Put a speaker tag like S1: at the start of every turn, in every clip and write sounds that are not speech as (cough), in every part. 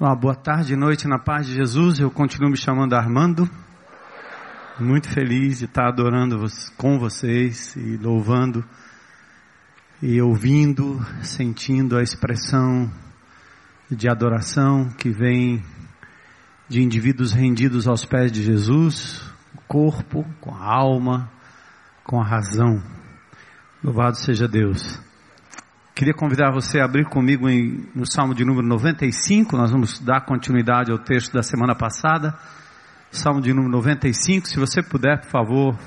S1: Boa tarde e noite na paz de Jesus. Eu continuo me chamando Armando. Muito feliz de estar adorando com vocês e louvando e ouvindo, sentindo a expressão de adoração que vem de indivíduos rendidos aos pés de Jesus, o corpo, com a alma, com a razão. Louvado seja Deus. Queria convidar você a abrir comigo em, no Salmo de número 95, nós vamos dar continuidade ao texto da semana passada. Salmo de número 95, se você puder, por favor,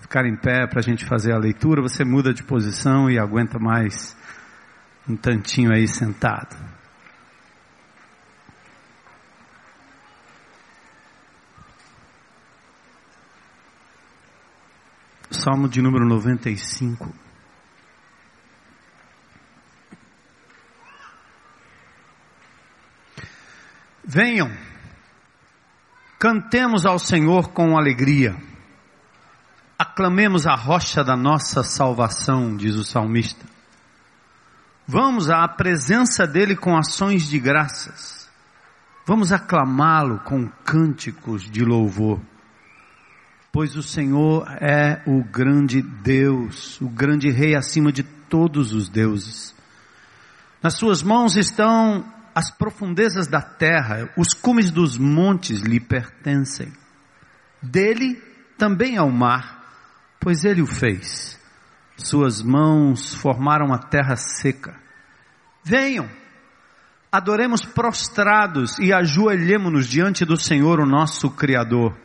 S1: ficar em pé para a gente fazer a leitura, você muda de posição e aguenta mais um tantinho aí sentado. Salmo de número 95. Venham, cantemos ao Senhor com alegria, aclamemos a rocha da nossa salvação, diz o salmista. Vamos à presença dele com ações de graças, vamos aclamá-lo com cânticos de louvor, pois o Senhor é o grande Deus, o grande Rei acima de todos os deuses. Nas suas mãos estão as profundezas da terra, os cumes dos montes lhe pertencem. Dele também é o mar, pois ele o fez. Suas mãos formaram a terra seca. Venham, adoremos prostrados e ajoelhemo-nos diante do Senhor, o nosso Criador,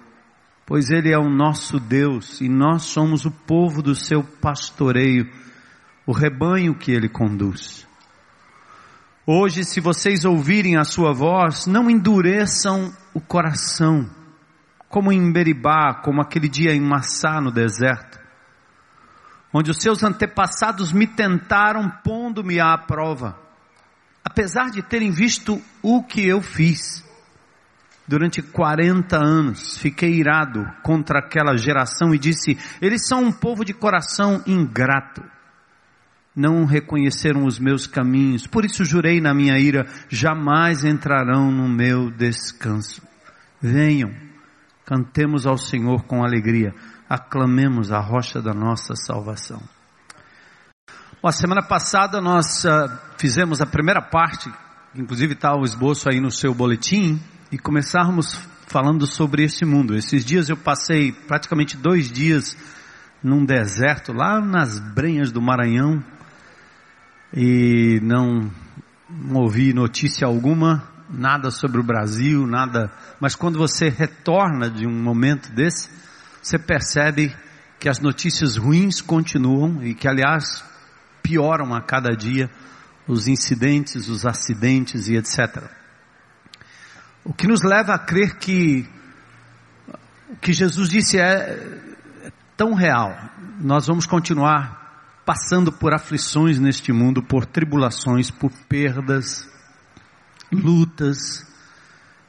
S1: pois Ele é o nosso Deus e nós somos o povo do seu pastoreio, o rebanho que Ele conduz. Hoje, se vocês ouvirem a sua voz, não endureçam o coração, como em Beribá, como aquele dia em Massá no deserto, onde os seus antepassados me tentaram pondo-me à prova, apesar de terem visto o que eu fiz. Durante 40 anos fiquei irado contra aquela geração e disse: eles são um povo de coração ingrato não reconheceram os meus caminhos, por isso jurei na minha ira, jamais entrarão no meu descanso. Venham, cantemos ao Senhor com alegria, aclamemos a rocha da nossa salvação. Bom, a semana passada nós uh, fizemos a primeira parte, inclusive está o esboço aí no seu boletim, e começarmos falando sobre esse mundo. Esses dias eu passei praticamente dois dias num deserto lá nas brenhas do Maranhão, e não, não ouvi notícia alguma, nada sobre o Brasil, nada. Mas quando você retorna de um momento desse, você percebe que as notícias ruins continuam e que, aliás, pioram a cada dia os incidentes, os acidentes e etc. O que nos leva a crer que o que Jesus disse é, é tão real. Nós vamos continuar passando por aflições neste mundo, por tribulações, por perdas, lutas.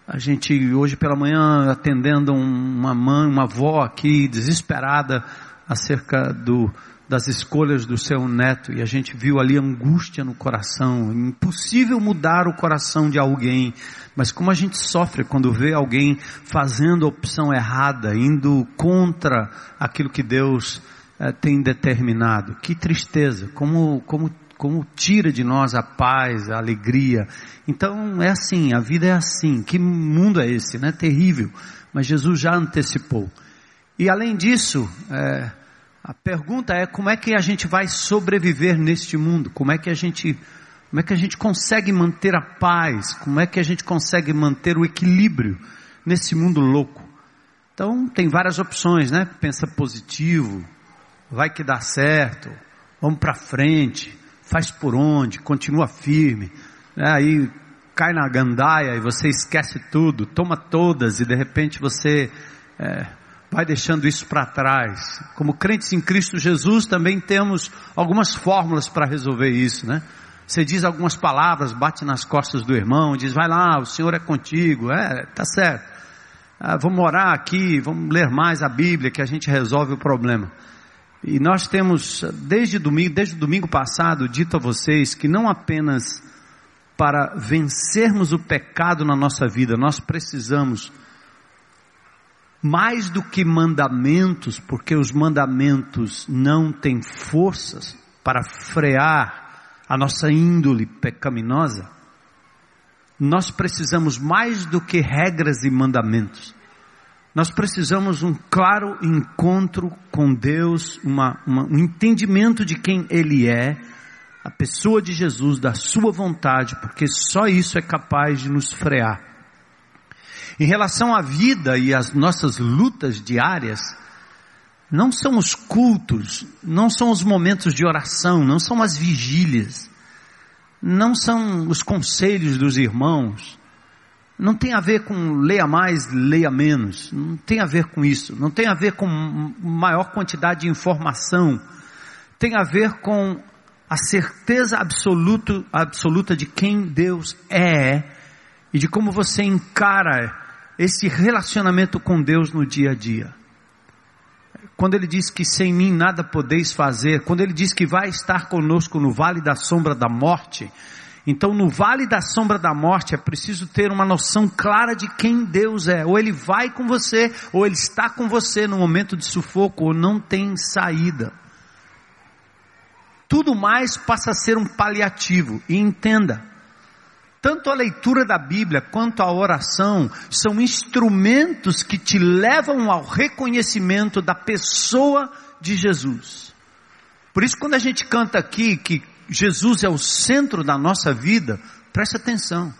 S1: A gente hoje pela manhã atendendo uma mãe, uma avó aqui desesperada acerca do, das escolhas do seu neto e a gente viu ali angústia no coração. Impossível mudar o coração de alguém, mas como a gente sofre quando vê alguém fazendo a opção errada, indo contra aquilo que Deus eh, tem determinado. Que tristeza, como, como, como tira de nós a paz, a alegria. Então é assim, a vida é assim. Que mundo é esse, né? Terrível. Mas Jesus já antecipou. E além disso, é, a pergunta é como é que a gente vai sobreviver neste mundo? Como é que a gente como é que a gente consegue manter a paz? Como é que a gente consegue manter o equilíbrio nesse mundo louco? Então, tem várias opções, né? Pensa positivo, vai que dá certo, vamos para frente, faz por onde, continua firme. Né? Aí cai na gandaia e você esquece tudo, toma todas e de repente você é, vai deixando isso para trás. Como crentes em Cristo Jesus também temos algumas fórmulas para resolver isso, né? Você diz algumas palavras, bate nas costas do irmão, diz, vai lá, o Senhor é contigo, é, tá certo. Ah, vamos orar aqui, vamos ler mais a Bíblia que a gente resolve o problema. E nós temos, desde domingo, desde domingo passado, dito a vocês que não apenas para vencermos o pecado na nossa vida, nós precisamos mais do que mandamentos, porque os mandamentos não têm forças para frear a nossa índole pecaminosa, nós precisamos mais do que regras e mandamentos. Nós precisamos um claro encontro com Deus, uma, uma, um entendimento de quem Ele é, a pessoa de Jesus, da Sua vontade, porque só isso é capaz de nos frear. Em relação à vida e às nossas lutas diárias, não são os cultos, não são os momentos de oração, não são as vigílias, não são os conselhos dos irmãos, não tem a ver com leia mais, leia menos, não tem a ver com isso, não tem a ver com maior quantidade de informação, tem a ver com a certeza absoluta, absoluta de quem Deus é e de como você encara esse relacionamento com Deus no dia a dia. Quando ele diz que sem mim nada podeis fazer, quando ele diz que vai estar conosco no vale da sombra da morte, então, no vale da sombra da morte, é preciso ter uma noção clara de quem Deus é. Ou Ele vai com você, ou Ele está com você no momento de sufoco, ou não tem saída. Tudo mais passa a ser um paliativo. E entenda, tanto a leitura da Bíblia quanto a oração são instrumentos que te levam ao reconhecimento da pessoa de Jesus. Por isso, quando a gente canta aqui que Jesus é o centro da nossa vida, preste atenção.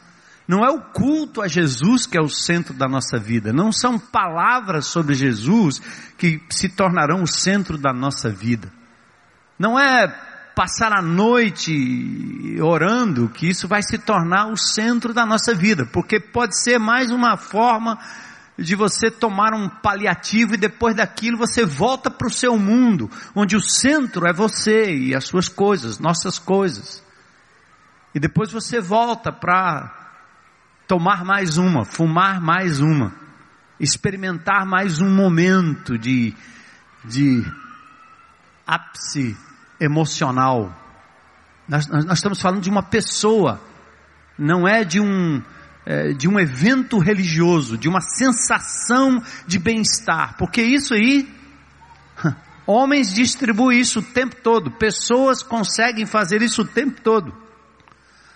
S1: Não é o culto a Jesus que é o centro da nossa vida, não são palavras sobre Jesus que se tornarão o centro da nossa vida. Não é passar a noite orando que isso vai se tornar o centro da nossa vida, porque pode ser mais uma forma de você tomar um paliativo e depois daquilo você volta para o seu mundo, onde o centro é você e as suas coisas, nossas coisas. E depois você volta para tomar mais uma, fumar mais uma, experimentar mais um momento de, de ápice emocional. Nós, nós, nós estamos falando de uma pessoa, não é de um é, de um evento religioso, de uma sensação de bem-estar, porque isso aí, homens distribuem isso o tempo todo, pessoas conseguem fazer isso o tempo todo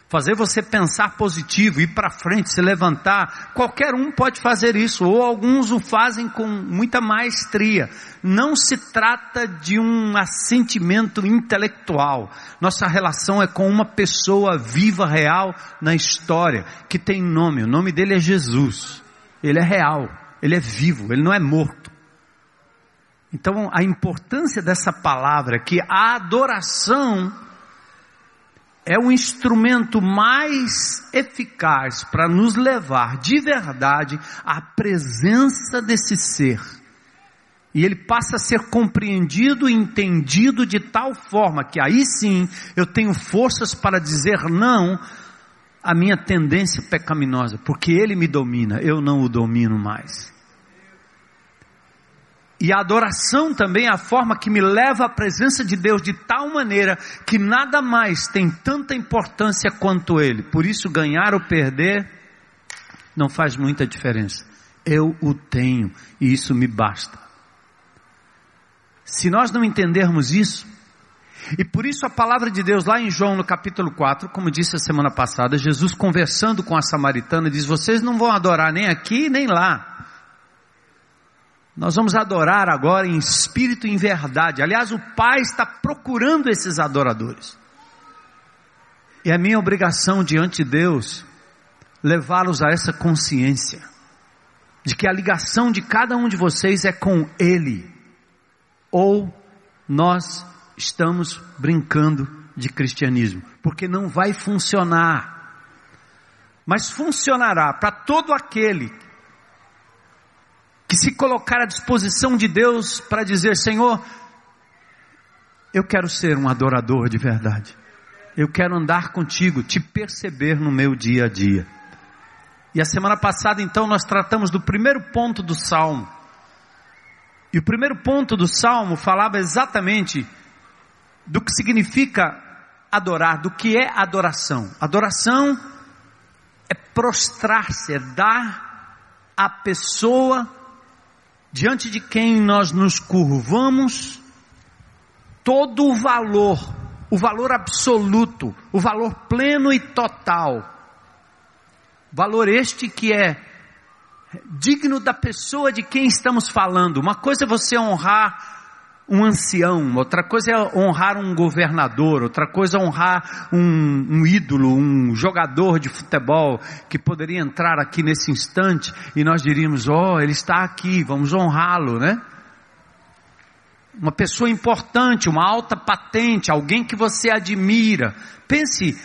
S1: fazer você pensar positivo, ir para frente, se levantar. Qualquer um pode fazer isso, ou alguns o fazem com muita maestria. Não se trata de um assentimento intelectual. Nossa relação é com uma pessoa viva, real na história, que tem nome. O nome dele é Jesus. Ele é real, ele é vivo, ele não é morto. Então, a importância dessa palavra que a adoração é o instrumento mais eficaz para nos levar de verdade à presença desse ser. E ele passa a ser compreendido e entendido de tal forma que aí sim eu tenho forças para dizer não à minha tendência pecaminosa, porque ele me domina, eu não o domino mais. E a adoração também é a forma que me leva à presença de Deus de tal maneira que nada mais tem tanta importância quanto Ele. Por isso, ganhar ou perder não faz muita diferença. Eu o tenho e isso me basta. Se nós não entendermos isso, e por isso a palavra de Deus lá em João no capítulo 4, como disse a semana passada, Jesus conversando com a samaritana diz: Vocês não vão adorar nem aqui nem lá. Nós vamos adorar agora em espírito e em verdade. Aliás, o Pai está procurando esses adoradores. E é minha obrigação diante de Deus levá-los a essa consciência de que a ligação de cada um de vocês é com Ele, ou nós estamos brincando de cristianismo, porque não vai funcionar, mas funcionará para todo aquele que se colocar à disposição de Deus para dizer: Senhor, eu quero ser um adorador de verdade. Eu quero andar contigo, te perceber no meu dia a dia. E a semana passada, então, nós tratamos do primeiro ponto do salmo. E o primeiro ponto do salmo falava exatamente do que significa adorar, do que é adoração. Adoração é prostrar-se, é dar à pessoa diante de quem nós nos curvamos todo o valor, o valor absoluto, o valor pleno e total. Valor este que é digno da pessoa de quem estamos falando. Uma coisa é você honrar um ancião, outra coisa é honrar um governador, outra coisa é honrar um, um, ídolo, um jogador de futebol que poderia entrar aqui nesse instante e nós diríamos: Oh, ele está aqui, vamos honrá-lo, né? Uma pessoa importante, uma alta patente, alguém que você admira. Pense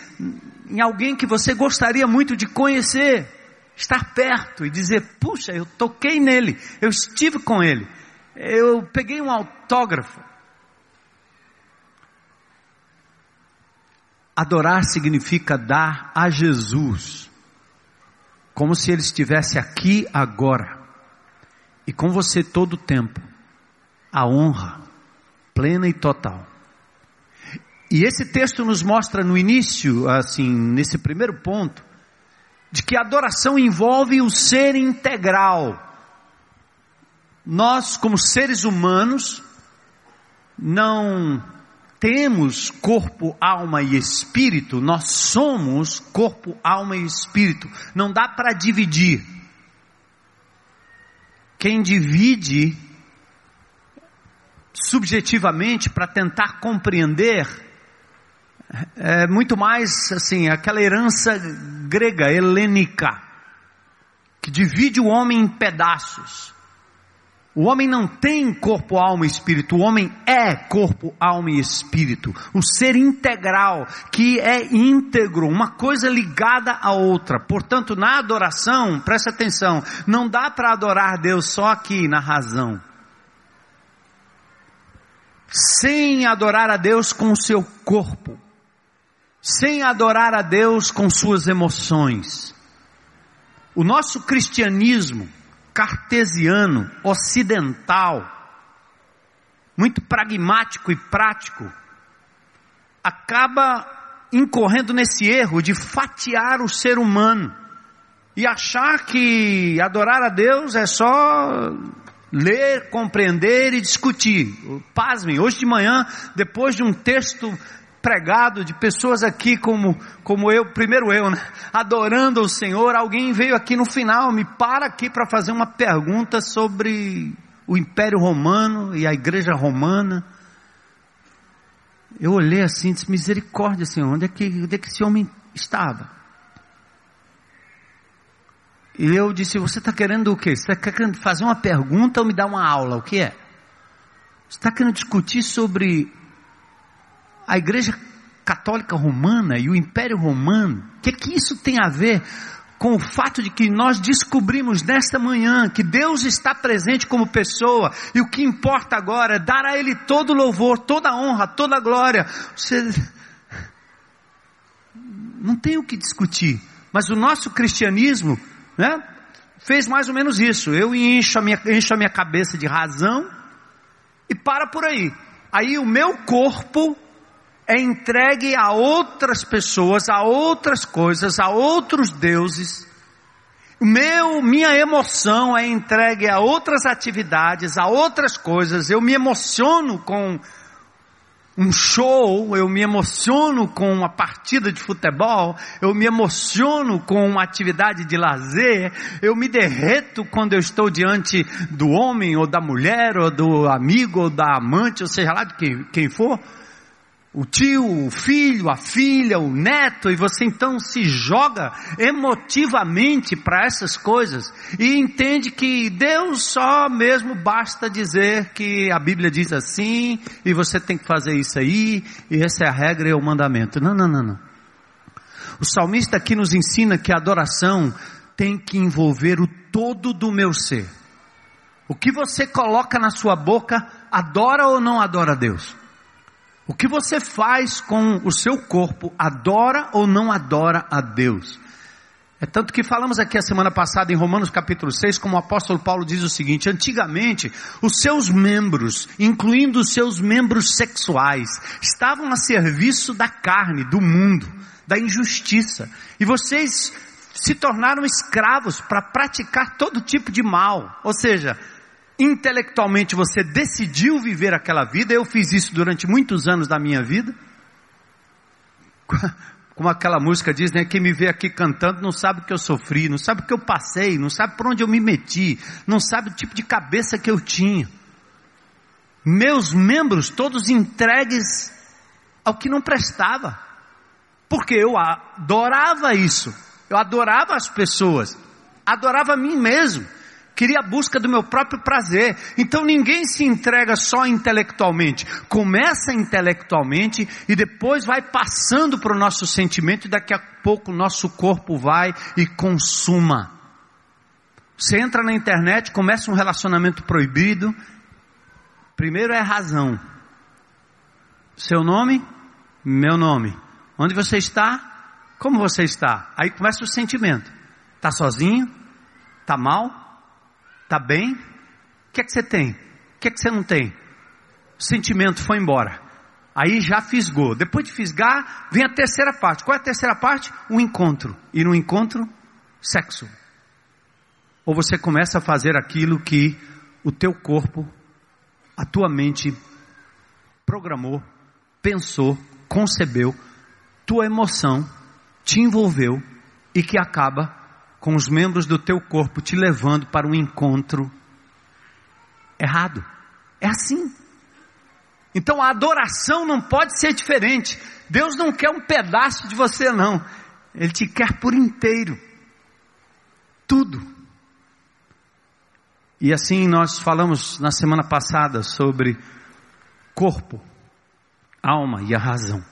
S1: em alguém que você gostaria muito de conhecer, estar perto e dizer: Puxa, eu toquei nele, eu estive com ele eu peguei um autógrafo. Adorar significa dar a Jesus, como se Ele estivesse aqui agora, e com você todo o tempo, a honra plena e total. E esse texto nos mostra no início, assim, nesse primeiro ponto, de que a adoração envolve o ser integral nós, como seres humanos, não temos corpo, alma e espírito, nós somos corpo, alma e espírito. Não dá para dividir. Quem divide subjetivamente para tentar compreender é muito mais assim, aquela herança grega, helênica, que divide o homem em pedaços. O homem não tem corpo, alma e espírito, o homem é corpo, alma e espírito. O ser integral, que é íntegro, uma coisa ligada à outra. Portanto, na adoração, preste atenção, não dá para adorar Deus só aqui na razão. Sem adorar a Deus com o seu corpo, sem adorar a Deus com suas emoções. O nosso cristianismo, cartesiano, ocidental, muito pragmático e prático, acaba incorrendo nesse erro de fatiar o ser humano e achar que adorar a Deus é só ler, compreender e discutir. Pasmem, hoje de manhã, depois de um texto pregado de pessoas aqui como, como eu, primeiro eu, né? Adorando o Senhor, alguém veio aqui no final, me para aqui para fazer uma pergunta sobre o Império Romano e a Igreja Romana. Eu olhei assim e disse, misericórdia Senhor, onde é que, onde é que esse homem estava? E eu disse, você está querendo o quê? Você está querendo fazer uma pergunta ou me dar uma aula? O que é? Você está querendo discutir sobre a Igreja Católica Romana e o Império Romano, o que, que isso tem a ver com o fato de que nós descobrimos nesta manhã que Deus está presente como pessoa e o que importa agora é dar a Ele todo louvor, toda honra, toda glória. Você não tem o que discutir, mas o nosso cristianismo, né, fez mais ou menos isso. Eu encho a minha, encho a minha cabeça de razão e para por aí. Aí o meu corpo é entregue a outras pessoas, a outras coisas, a outros deuses. Meu, minha emoção é entregue a outras atividades, a outras coisas. Eu me emociono com um show, eu me emociono com uma partida de futebol, eu me emociono com uma atividade de lazer, eu me derreto quando eu estou diante do homem ou da mulher ou do amigo ou da amante, ou seja lá de quem, quem for o tio, o filho, a filha, o neto, e você então se joga emotivamente para essas coisas e entende que Deus só mesmo basta dizer que a Bíblia diz assim e você tem que fazer isso aí e essa é a regra e é o mandamento. Não, não, não, não. O salmista aqui nos ensina que a adoração tem que envolver o todo do meu ser. O que você coloca na sua boca, adora ou não adora Deus? O que você faz com o seu corpo, adora ou não adora a Deus? É tanto que falamos aqui a semana passada em Romanos capítulo 6, como o apóstolo Paulo diz o seguinte: antigamente, os seus membros, incluindo os seus membros sexuais, estavam a serviço da carne, do mundo, da injustiça. E vocês se tornaram escravos para praticar todo tipo de mal. Ou seja, intelectualmente você decidiu viver aquela vida, eu fiz isso durante muitos anos da minha vida (laughs) como aquela música diz, né? Quem me vê aqui cantando não sabe o que eu sofri, não sabe o que eu passei, não sabe por onde eu me meti, não sabe o tipo de cabeça que eu tinha. Meus membros todos entregues ao que não prestava, porque eu adorava isso, eu adorava as pessoas, adorava a mim mesmo queria a busca do meu próprio prazer. Então ninguém se entrega só intelectualmente. Começa intelectualmente e depois vai passando para o nosso sentimento e daqui a pouco o nosso corpo vai e consuma. Você entra na internet, começa um relacionamento proibido. Primeiro é razão. Seu nome? Meu nome. Onde você está? Como você está? Aí começa o sentimento. Está sozinho? Está mal? Está bem? O que é que você tem? O que é que você não tem? O sentimento foi embora. Aí já fisgou. Depois de fisgar, vem a terceira parte. Qual é a terceira parte? O encontro. E no encontro, sexo. Ou você começa a fazer aquilo que o teu corpo, a tua mente programou, pensou, concebeu, tua emoção te envolveu e que acaba com os membros do teu corpo te levando para um encontro errado. É assim. Então a adoração não pode ser diferente. Deus não quer um pedaço de você, não. Ele te quer por inteiro. Tudo. E assim nós falamos na semana passada sobre corpo, alma e a razão.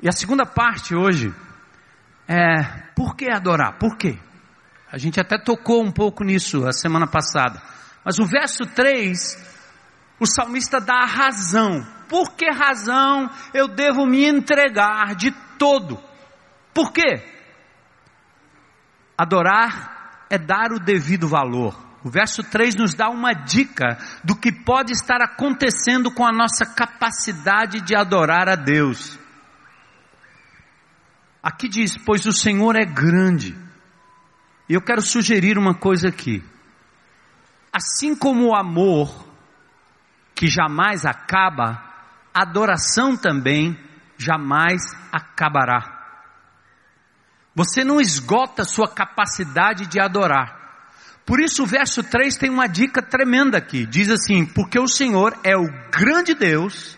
S1: E a segunda parte hoje é, por que adorar? Por quê? A gente até tocou um pouco nisso a semana passada. Mas o verso 3, o salmista dá a razão. Por que razão eu devo me entregar de todo? Por quê? Adorar é dar o devido valor. O verso 3 nos dá uma dica do que pode estar acontecendo com a nossa capacidade de adorar a Deus. Aqui diz: Pois o Senhor é grande. E eu quero sugerir uma coisa aqui. Assim como o amor, que jamais acaba, a adoração também jamais acabará. Você não esgota sua capacidade de adorar. Por isso o verso 3 tem uma dica tremenda aqui. Diz assim: Porque o Senhor é o grande Deus,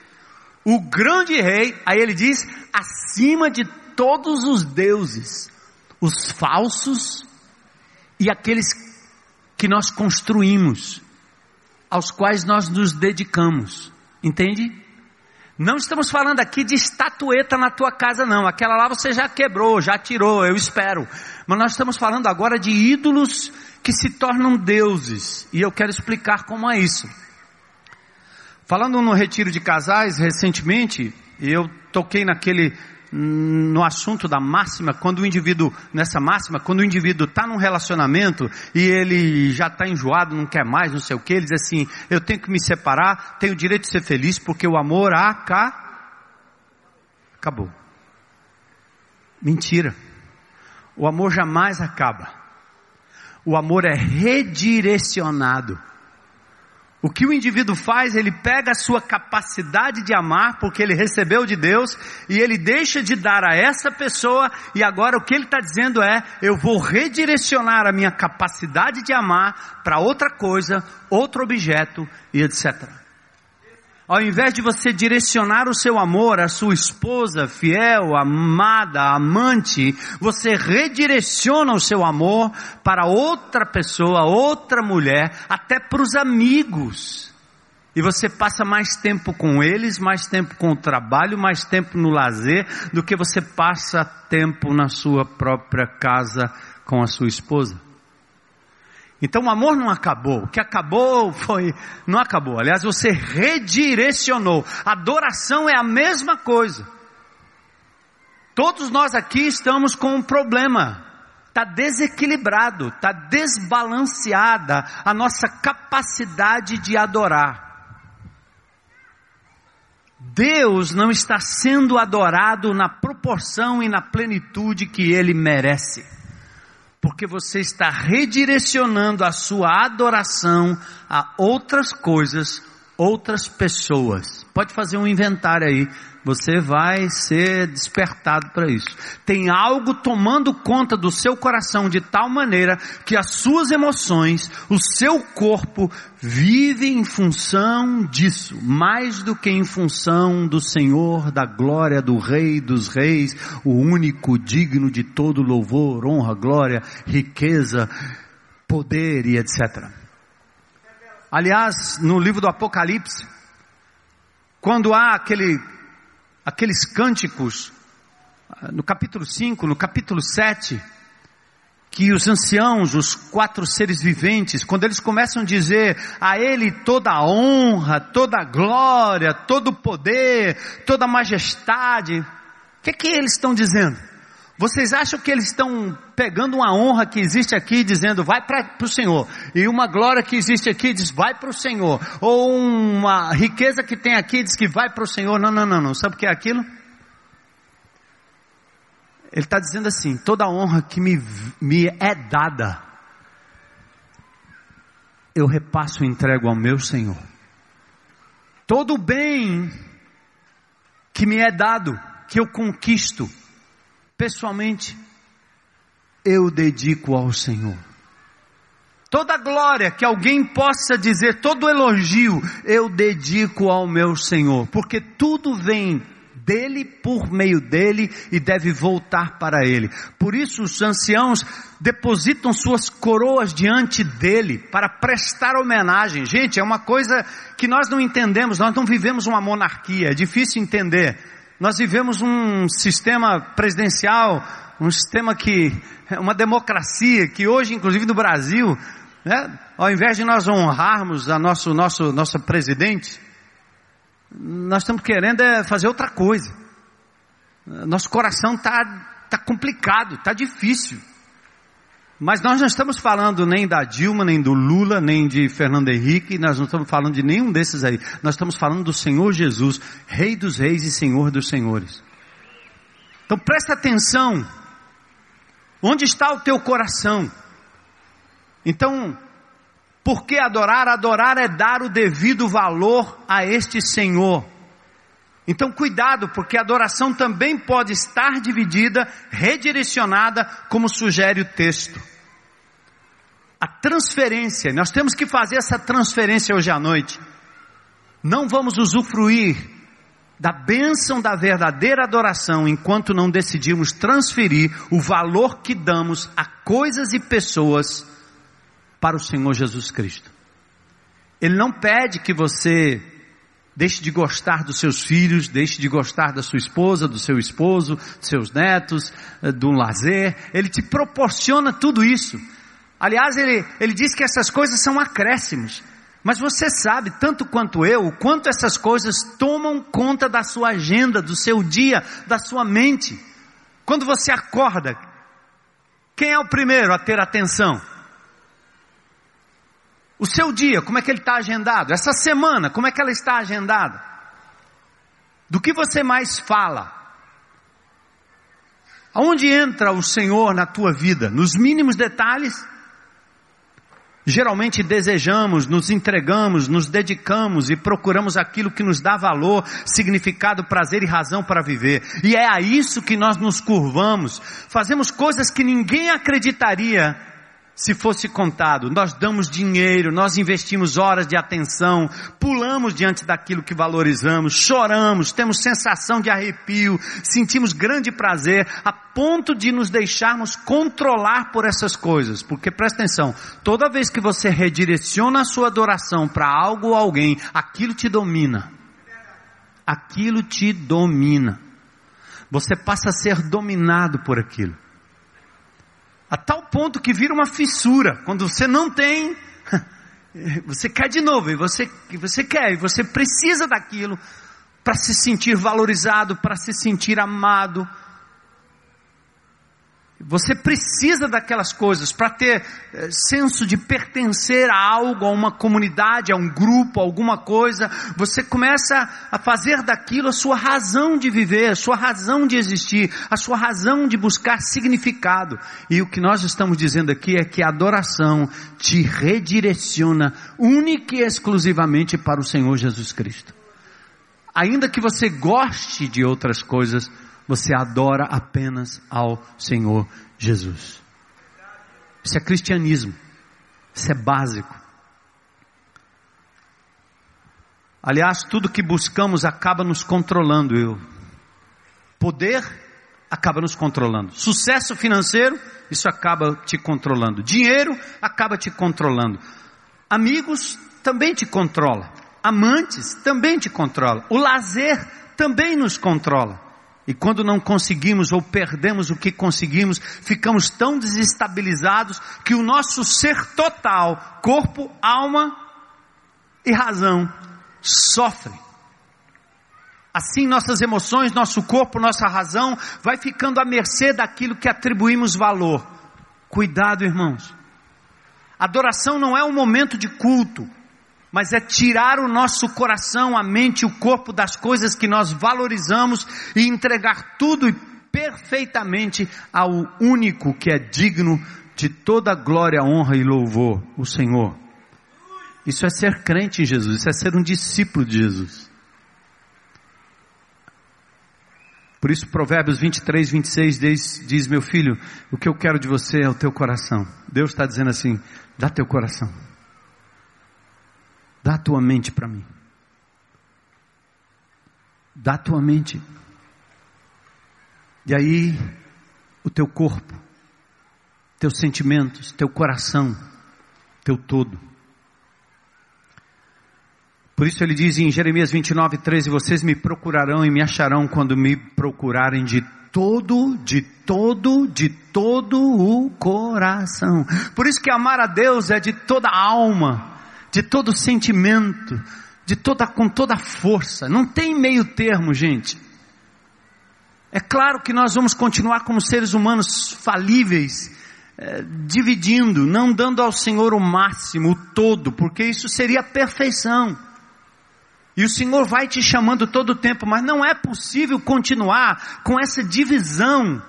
S1: o grande Rei, aí ele diz, acima de todos os deuses, os falsos e aqueles que nós construímos, aos quais nós nos dedicamos. Entende? Não estamos falando aqui de estatueta na tua casa, não. Aquela lá você já quebrou, já tirou, eu espero. Mas nós estamos falando agora de ídolos que se tornam deuses. E eu quero explicar como é isso. Falando no retiro de casais, recentemente, eu toquei naquele no assunto da máxima, quando o indivíduo, nessa máxima, quando o indivíduo está num relacionamento e ele já está enjoado, não quer mais, não sei o que, ele diz assim, eu tenho que me separar, tenho o direito de ser feliz, porque o amor aca... acabou. Mentira. O amor jamais acaba. O amor é redirecionado. O que o indivíduo faz, ele pega a sua capacidade de amar, porque ele recebeu de Deus, e ele deixa de dar a essa pessoa, e agora o que ele está dizendo é: eu vou redirecionar a minha capacidade de amar para outra coisa, outro objeto e etc. Ao invés de você direcionar o seu amor à sua esposa fiel, amada, amante, você redireciona o seu amor para outra pessoa, outra mulher, até para os amigos. E você passa mais tempo com eles, mais tempo com o trabalho, mais tempo no lazer, do que você passa tempo na sua própria casa com a sua esposa. Então o amor não acabou. O que acabou foi. Não acabou. Aliás, você redirecionou. Adoração é a mesma coisa. Todos nós aqui estamos com um problema. está desequilibrado, está desbalanceada a nossa capacidade de adorar. Deus não está sendo adorado na proporção e na plenitude que ele merece, porque você está redirecionando a sua adoração a outras coisas, outras pessoas. Pode fazer um inventário aí você vai ser despertado para isso. Tem algo tomando conta do seu coração de tal maneira que as suas emoções, o seu corpo vive em função disso, mais do que em função do Senhor, da glória, do Rei dos Reis, o único digno de todo louvor, honra, glória, riqueza, poder e etc. Aliás, no livro do Apocalipse, quando há aquele aqueles cânticos, no capítulo 5, no capítulo 7, que os anciãos, os quatro seres viventes, quando eles começam a dizer a Ele toda a honra, toda a glória, todo o poder, toda a majestade, o que é que eles estão dizendo? Vocês acham que eles estão pegando uma honra que existe aqui dizendo vai para o Senhor, e uma glória que existe aqui diz vai para o Senhor, ou uma riqueza que tem aqui diz que vai para o Senhor? Não, não, não, não. Sabe o que é aquilo? Ele está dizendo assim: toda honra que me, me é dada, eu repasso e entrego ao meu Senhor. Todo bem que me é dado, que eu conquisto, pessoalmente, eu dedico ao Senhor. Toda glória que alguém possa dizer, todo elogio, eu dedico ao meu Senhor, porque tudo vem dele, por meio dele e deve voltar para ele. Por isso os anciãos depositam suas coroas diante dele para prestar homenagem. Gente, é uma coisa que nós não entendemos, nós não vivemos uma monarquia, é difícil entender. Nós vivemos um sistema presidencial, um sistema que, uma democracia que hoje, inclusive no Brasil, né, ao invés de nós honrarmos a nosso, nosso, nosso presidente, nós estamos querendo é fazer outra coisa. Nosso coração está tá complicado, está difícil. Mas nós não estamos falando nem da Dilma, nem do Lula, nem de Fernando Henrique, nós não estamos falando de nenhum desses aí. Nós estamos falando do Senhor Jesus, Rei dos Reis e Senhor dos Senhores. Então presta atenção. Onde está o teu coração? Então, por que adorar? Adorar é dar o devido valor a este Senhor. Então, cuidado, porque a adoração também pode estar dividida, redirecionada, como sugere o texto. A transferência, nós temos que fazer essa transferência hoje à noite. Não vamos usufruir da bênção da verdadeira adoração enquanto não decidimos transferir o valor que damos a coisas e pessoas para o Senhor Jesus Cristo. Ele não pede que você Deixe de gostar dos seus filhos, deixe de gostar da sua esposa, do seu esposo, dos seus netos, eh, do lazer. Ele te proporciona tudo isso. Aliás, ele, ele diz que essas coisas são acréscimos. Mas você sabe, tanto quanto eu, o quanto essas coisas tomam conta da sua agenda, do seu dia, da sua mente. Quando você acorda, quem é o primeiro a ter atenção? O seu dia, como é que ele está agendado? Essa semana, como é que ela está agendada? Do que você mais fala? Aonde entra o Senhor na tua vida? Nos mínimos detalhes? Geralmente desejamos, nos entregamos, nos dedicamos e procuramos aquilo que nos dá valor, significado, prazer e razão para viver. E é a isso que nós nos curvamos. Fazemos coisas que ninguém acreditaria se fosse contado, nós damos dinheiro, nós investimos horas de atenção, pulamos diante daquilo que valorizamos, choramos, temos sensação de arrepio, sentimos grande prazer, a ponto de nos deixarmos controlar por essas coisas. Porque presta atenção, toda vez que você redireciona a sua adoração para algo ou alguém, aquilo te domina. Aquilo te domina. Você passa a ser dominado por aquilo. A tal ponto que vira uma fissura. Quando você não tem, (laughs) você quer de novo, e você, você quer, e você precisa daquilo para se sentir valorizado, para se sentir amado. Você precisa daquelas coisas para ter eh, senso de pertencer a algo, a uma comunidade, a um grupo, a alguma coisa. Você começa a fazer daquilo a sua razão de viver, a sua razão de existir, a sua razão de buscar significado. E o que nós estamos dizendo aqui é que a adoração te redireciona única e exclusivamente para o Senhor Jesus Cristo. Ainda que você goste de outras coisas, você adora apenas ao Senhor Jesus. Isso é cristianismo. Isso é básico. Aliás, tudo que buscamos acaba nos controlando. Eu. Poder acaba nos controlando. Sucesso financeiro, isso acaba te controlando. Dinheiro acaba te controlando. Amigos também te controla. Amantes também te controla. O lazer também nos controla. E quando não conseguimos ou perdemos o que conseguimos, ficamos tão desestabilizados que o nosso ser total, corpo, alma e razão, sofre. Assim nossas emoções, nosso corpo, nossa razão vai ficando à mercê daquilo que atribuímos valor. Cuidado, irmãos. Adoração não é um momento de culto mas é tirar o nosso coração, a mente o corpo das coisas que nós valorizamos e entregar tudo e perfeitamente ao único que é digno de toda glória, honra e louvor, o Senhor. Isso é ser crente em Jesus, isso é ser um discípulo de Jesus. Por isso, Provérbios 23, 26 diz, diz: Meu filho, o que eu quero de você é o teu coração. Deus está dizendo assim: dá teu coração. Dá a tua mente para mim. Dá a tua mente. E aí, o teu corpo, teus sentimentos, teu coração, teu todo. Por isso ele diz em Jeremias 29, 13: Vocês me procurarão e me acharão quando me procurarem de todo, de todo, de todo o coração. Por isso que amar a Deus é de toda a alma de todo sentimento, de toda com toda força. Não tem meio termo, gente. É claro que nós vamos continuar como seres humanos falíveis, é, dividindo, não dando ao Senhor o máximo, o todo, porque isso seria perfeição. E o Senhor vai te chamando todo o tempo, mas não é possível continuar com essa divisão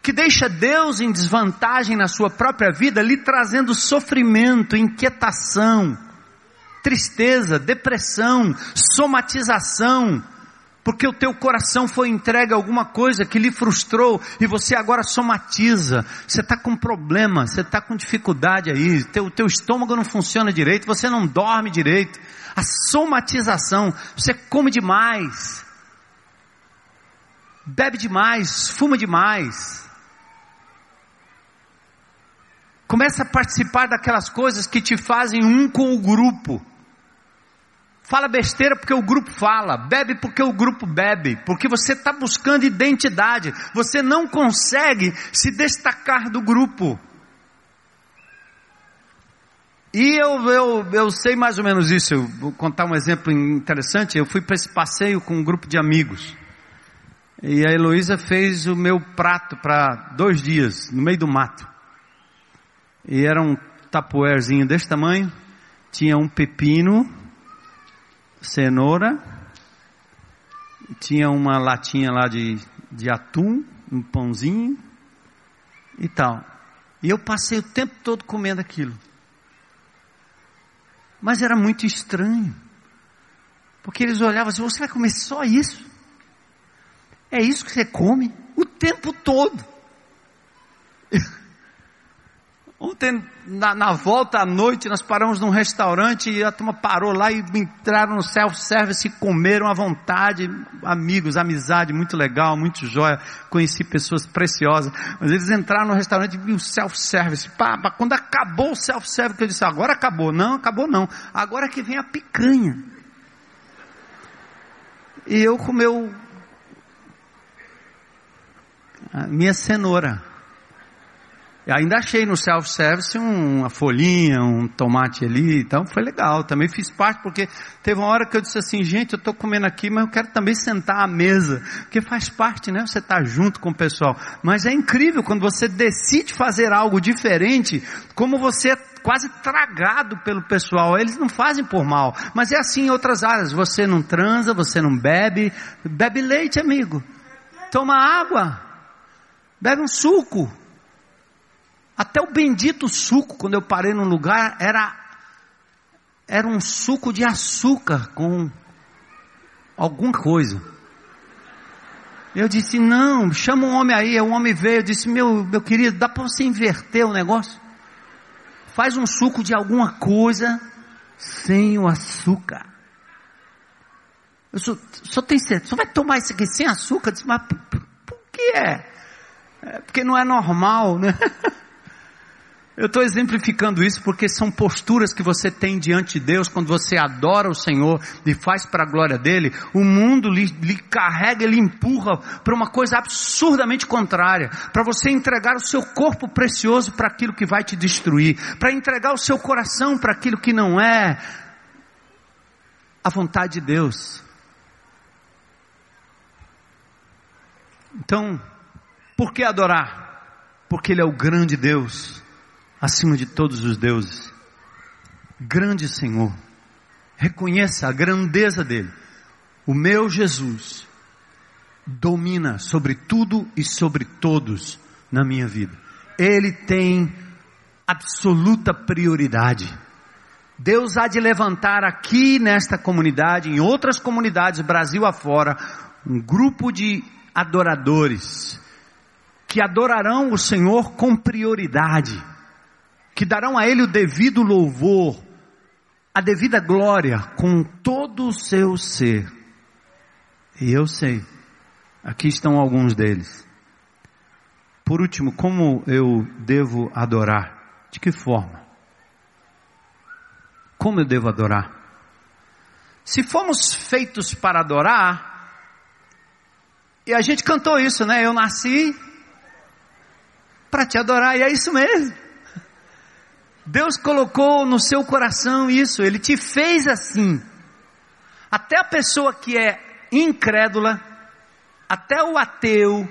S1: que deixa Deus em desvantagem na sua própria vida, lhe trazendo sofrimento, inquietação, tristeza, depressão, somatização, porque o teu coração foi entregue a alguma coisa que lhe frustrou e você agora somatiza. Você está com problema, você está com dificuldade aí, teu, teu estômago não funciona direito, você não dorme direito. A somatização, você come demais, bebe demais, fuma demais. Começa a participar daquelas coisas que te fazem um com o grupo. Fala besteira porque o grupo fala, bebe porque o grupo bebe, porque você está buscando identidade, você não consegue se destacar do grupo. E eu, eu, eu sei mais ou menos isso, eu vou contar um exemplo interessante. Eu fui para esse passeio com um grupo de amigos. E a Heloísa fez o meu prato para dois dias, no meio do mato. E era um tapoerzinho desse tamanho, tinha um pepino, cenoura, tinha uma latinha lá de, de atum, um pãozinho e tal. E eu passei o tempo todo comendo aquilo. Mas era muito estranho. Porque eles olhavam assim: você vai comer só isso? É isso que você come o tempo todo. (laughs) Ontem, na, na, volta à noite, nós paramos num restaurante e a turma parou lá e entraram no self-service e comeram à vontade. Amigos, amizade, muito legal, muito jóia. Conheci pessoas preciosas. Mas eles entraram no restaurante e o self-service. Quando acabou o self-service, eu disse, agora acabou. Não, acabou não. Agora que vem a picanha. E eu com meu, a minha cenoura Ainda achei no self-service uma folhinha, um tomate ali, então foi legal. Também fiz parte porque teve uma hora que eu disse assim, gente, eu estou comendo aqui, mas eu quero também sentar à mesa, porque faz parte, né? Você está junto com o pessoal. Mas é incrível quando você decide fazer algo diferente, como você é quase tragado pelo pessoal. Eles não fazem por mal, mas é assim em outras áreas. Você não transa, você não bebe, bebe leite, amigo. Toma água, bebe um suco. Até o bendito suco, quando eu parei num lugar, era, era um suco de açúcar com alguma coisa. Eu disse, não, chama um homem aí, o homem veio, eu disse, meu, meu querido, dá para você inverter o negócio? Faz um suco de alguma coisa sem o açúcar. Eu só, só tem certeza, só vai tomar isso aqui sem açúcar? Eu disse, mas por, por que é? é? Porque não é normal, né? (laughs) Eu estou exemplificando isso porque são posturas que você tem diante de Deus quando você adora o Senhor e faz para a glória dele. O mundo lhe, lhe carrega, ele empurra para uma coisa absurdamente contrária, para você entregar o seu corpo precioso para aquilo que vai te destruir, para entregar o seu coração para aquilo que não é a vontade de Deus. Então, por que adorar? Porque Ele é o grande Deus acima de todos os deuses. Grande Senhor, reconheça a grandeza dele. O meu Jesus domina sobre tudo e sobre todos na minha vida. Ele tem absoluta prioridade. Deus há de levantar aqui nesta comunidade, em outras comunidades, Brasil afora, um grupo de adoradores que adorarão o Senhor com prioridade que darão a Ele o devido louvor, a devida glória, com todo o seu ser. E eu sei, aqui estão alguns deles. Por último, como eu devo adorar? De que forma? Como eu devo adorar? Se fomos feitos para adorar, e a gente cantou isso, né? Eu nasci para te adorar, e é isso mesmo. Deus colocou no seu coração isso, Ele te fez assim. Até a pessoa que é incrédula, até o ateu,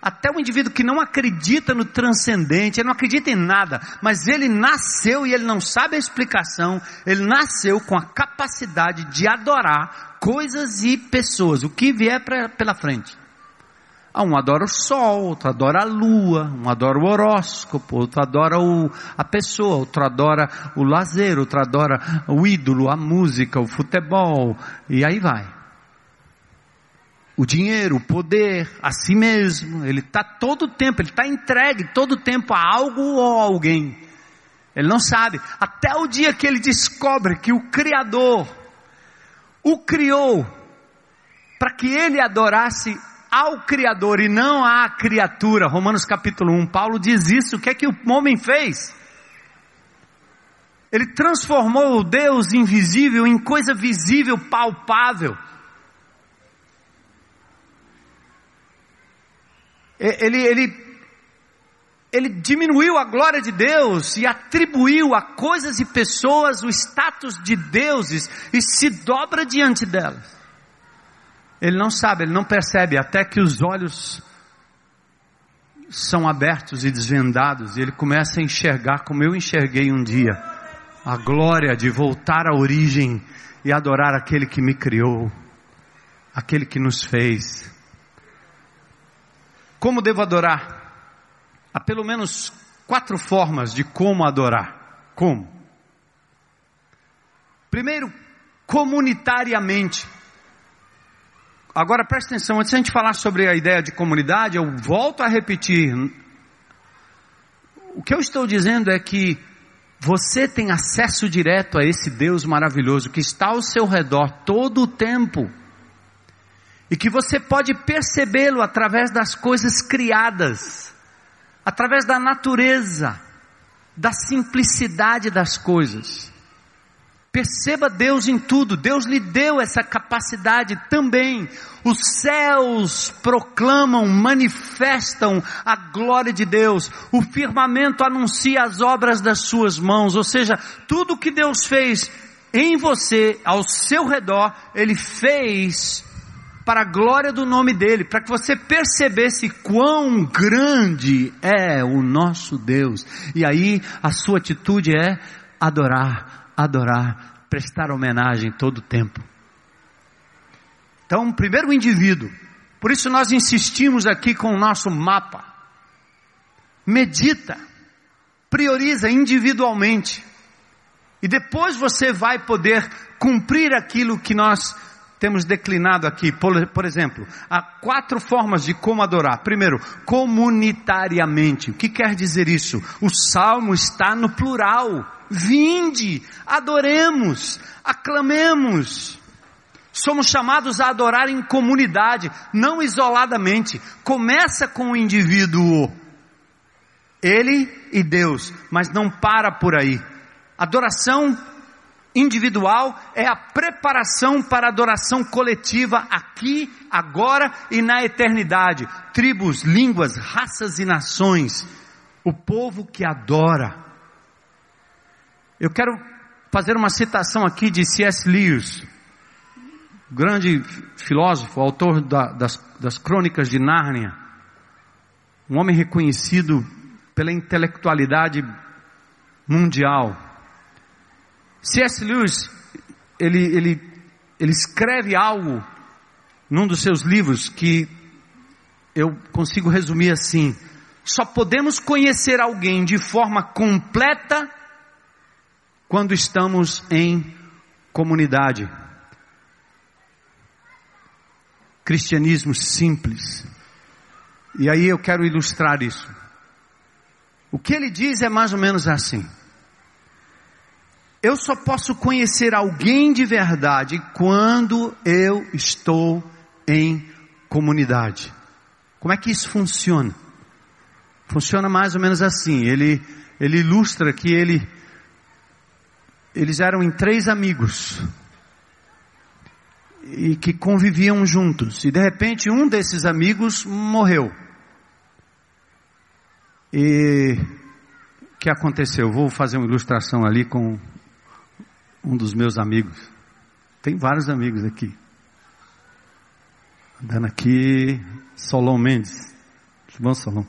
S1: até o indivíduo que não acredita no transcendente, ele não acredita em nada, mas ele nasceu e ele não sabe a explicação, ele nasceu com a capacidade de adorar coisas e pessoas, o que vier pra, pela frente. Ah, um adora o sol, outro adora a lua, um adora o horóscopo, outro adora o, a pessoa, outro adora o lazer, outro adora o ídolo, a música, o futebol, e aí vai. O dinheiro, o poder, a si mesmo, ele está todo o tempo, ele está entregue todo o tempo a algo ou a alguém. Ele não sabe, até o dia que ele descobre que o Criador o criou para que ele adorasse ao Criador e não à criatura. Romanos capítulo 1, Paulo diz isso. O que é que o homem fez? Ele transformou o Deus invisível em coisa visível, palpável. Ele, ele, ele diminuiu a glória de Deus e atribuiu a coisas e pessoas o status de deuses e se dobra diante delas. Ele não sabe, ele não percebe, até que os olhos são abertos e desvendados, e ele começa a enxergar como eu enxerguei um dia, a glória de voltar à origem e adorar aquele que me criou, aquele que nos fez. Como devo adorar? Há pelo menos quatro formas de como adorar. Como? Primeiro, comunitariamente. Agora preste atenção, antes de a gente falar sobre a ideia de comunidade, eu volto a repetir. O que eu estou dizendo é que você tem acesso direto a esse Deus maravilhoso que está ao seu redor todo o tempo. E que você pode percebê-lo através das coisas criadas, através da natureza, da simplicidade das coisas Perceba Deus em tudo. Deus lhe deu essa capacidade também. Os céus proclamam, manifestam a glória de Deus. O firmamento anuncia as obras das suas mãos. Ou seja, tudo que Deus fez em você, ao seu redor, Ele fez para a glória do nome dEle, para que você percebesse quão grande é o nosso Deus. E aí a sua atitude é adorar, adorar, prestar homenagem todo o tempo. Então, primeiro o indivíduo. Por isso nós insistimos aqui com o nosso mapa. Medita, prioriza individualmente. E depois você vai poder cumprir aquilo que nós temos declinado aqui. Por, por, exemplo, há quatro formas de como adorar. Primeiro, comunitariamente. O que quer dizer isso? O salmo está no plural. Vinde, adoremos, aclamemos. Somos chamados a adorar em comunidade, não isoladamente. Começa com o indivíduo, ele e Deus, mas não para por aí. Adoração individual é a preparação para adoração coletiva aqui, agora e na eternidade. Tribos, línguas, raças e nações. O povo que adora. Eu quero fazer uma citação aqui de C.S. Lewis, grande filósofo, autor da, das, das crônicas de Nárnia. Um homem reconhecido pela intelectualidade mundial C.S. Lewis, ele, ele, ele escreve algo num dos seus livros que eu consigo resumir assim: só podemos conhecer alguém de forma completa quando estamos em comunidade. Cristianismo simples. E aí eu quero ilustrar isso. O que ele diz é mais ou menos assim. Eu só posso conhecer alguém de verdade quando eu estou em comunidade. Como é que isso funciona? Funciona mais ou menos assim. Ele, ele ilustra que ele, eles eram em três amigos e que conviviam juntos. E de repente um desses amigos morreu. E o que aconteceu? Vou fazer uma ilustração ali com um dos meus amigos. Tem vários amigos aqui. Andando aqui, Solon Mendes. Bom, Solon.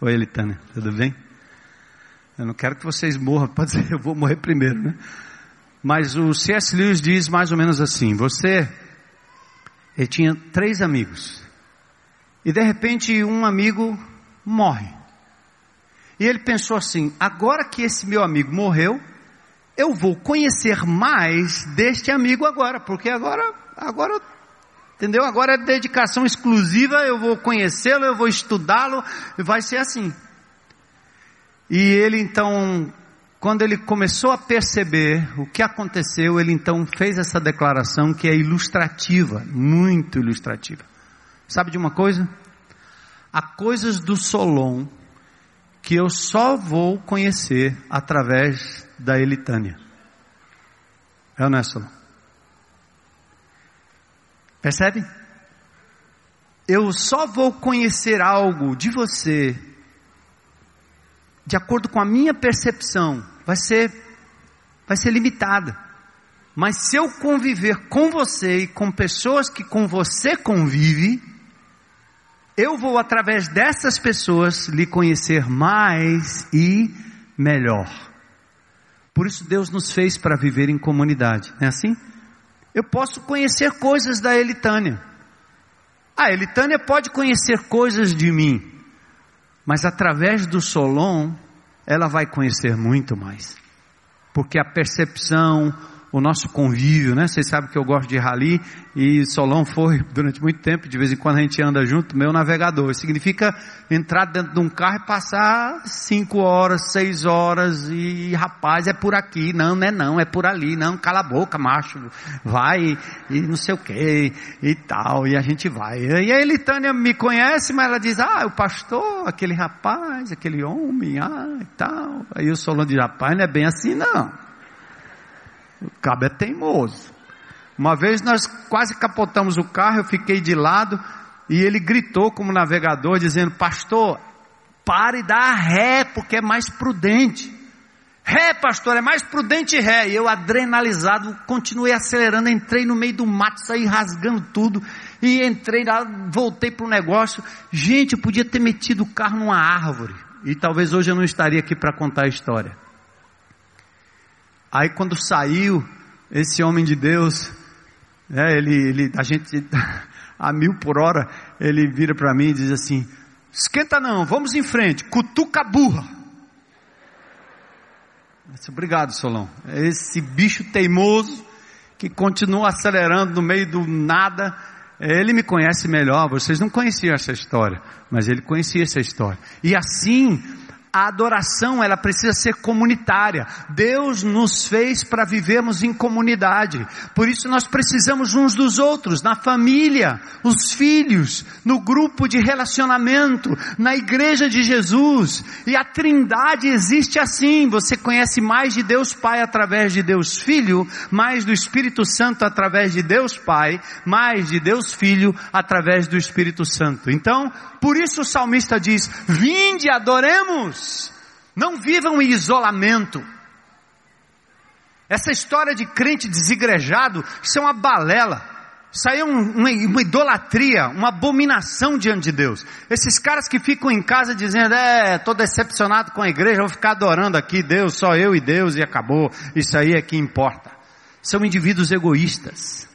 S1: Oi, Elitânia, tudo bem? Eu não quero que vocês morram, (laughs) pode ser, eu vou morrer primeiro, né? Mas o C.S. Lewis diz mais ou menos assim: você, ele tinha três amigos, e de repente um amigo morre. E ele pensou assim: agora que esse meu amigo morreu, eu vou conhecer mais deste amigo agora, porque agora, agora, entendeu? Agora é dedicação exclusiva, eu vou conhecê-lo, eu vou estudá-lo, vai ser assim. E ele então, quando ele começou a perceber o que aconteceu, ele então fez essa declaração que é ilustrativa, muito ilustrativa. Sabe de uma coisa? Há coisas do Solon que eu só vou conhecer através da Elitânia. É ou não é, Solon? Percebe? Eu só vou conhecer algo de você de acordo com a minha percepção. Vai ser, vai ser limitada. Mas se eu conviver com você e com pessoas que com você convive, eu vou através dessas pessoas lhe conhecer mais e melhor. Por isso Deus nos fez para viver em comunidade, não é assim? Eu posso conhecer coisas da Elitânia. A Elitânia pode conhecer coisas de mim, mas através do Solon, ela vai conhecer muito mais. Porque a percepção, o nosso convívio, né? Vocês sabem que eu gosto de rally e Solon foi durante muito tempo, de vez em quando a gente anda junto, meu navegador. Significa entrar dentro de um carro e passar cinco horas, seis horas e rapaz, é por aqui, não, não é não, é por ali, não, cala a boca, macho, vai e não sei o que e tal, e a gente vai. E a Elitânia me conhece, mas ela diz, ah, o pastor, aquele rapaz, aquele homem, ah, e tal. Aí o Solon diz, rapaz, não é bem assim não. O cabo é teimoso. Uma vez nós quase capotamos o carro, eu fiquei de lado e ele gritou como navegador, dizendo: Pastor, pare e dá ré, porque é mais prudente. Ré, pastor, é mais prudente ré. E eu, adrenalizado, continuei acelerando, entrei no meio do mato, saí rasgando tudo. E entrei lá, voltei para o negócio. Gente, eu podia ter metido o carro numa árvore. E talvez hoje eu não estaria aqui para contar a história. Aí quando saiu, esse homem de Deus, é, ele, ele, a gente, (laughs) a mil por hora, ele vira para mim e diz assim: esquenta não, vamos em frente, cutuca burra. Obrigado, Solão. É esse bicho teimoso que continua acelerando no meio do nada. Ele me conhece melhor. Vocês não conheciam essa história, mas ele conhecia essa história. E assim a adoração, ela precisa ser comunitária. Deus nos fez para vivermos em comunidade. Por isso nós precisamos uns dos outros, na família, os filhos, no grupo de relacionamento, na igreja de Jesus. E a Trindade existe assim. Você conhece mais de Deus Pai através de Deus Filho, mais do Espírito Santo através de Deus Pai, mais de Deus Filho através do Espírito Santo. Então, por isso o salmista diz: "Vinde, adoremos não vivam em isolamento. Essa história de crente desigrejado, isso é uma balela. Isso aí é um, uma, uma, idolatria, uma abominação diante de Deus. Esses caras que ficam em casa dizendo, é, estou decepcionado com a igreja, vou ficar adorando aqui Deus, só eu e Deus e acabou. Isso aí é que importa. São indivíduos egoístas.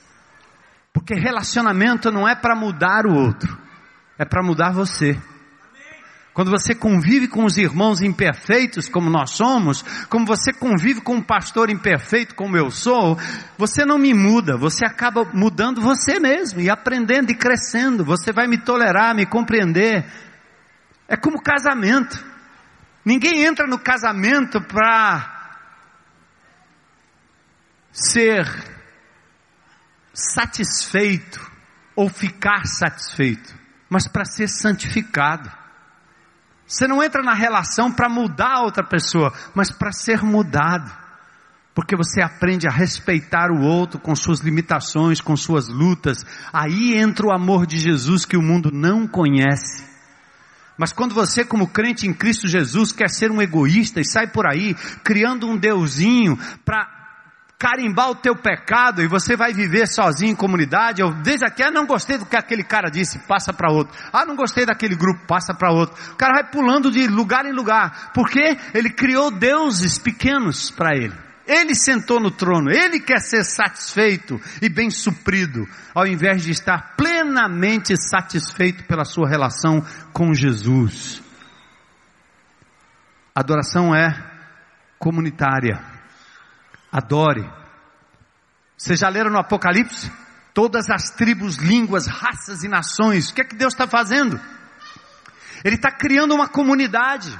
S1: Porque relacionamento não é para mudar o outro, é para mudar você. Quando você convive com os irmãos imperfeitos, como nós somos, como você convive com um pastor imperfeito, como eu sou, você não me muda, você acaba mudando você mesmo e aprendendo e crescendo. Você vai me tolerar, me compreender. É como casamento. Ninguém entra no casamento para ser satisfeito ou ficar satisfeito, mas para ser santificado. Você não entra na relação para mudar a outra pessoa, mas para ser mudado. Porque você aprende a respeitar o outro com suas limitações, com suas lutas. Aí entra o amor de Jesus que o mundo não conhece. Mas quando você, como crente em Cristo Jesus, quer ser um egoísta e sai por aí criando um deusinho para carimbar o teu pecado e você vai viver sozinho em comunidade. Eu desde aqui, ah, não gostei do que aquele cara disse, passa para outro. Ah, não gostei daquele grupo, passa para outro. O cara vai pulando de lugar em lugar, porque ele criou deuses pequenos para ele. Ele sentou no trono, ele quer ser satisfeito e bem suprido, ao invés de estar plenamente satisfeito pela sua relação com Jesus. Adoração é comunitária. Adore. Vocês já leram no Apocalipse? Todas as tribos, línguas, raças e nações. O que é que Deus está fazendo? Ele está criando uma comunidade.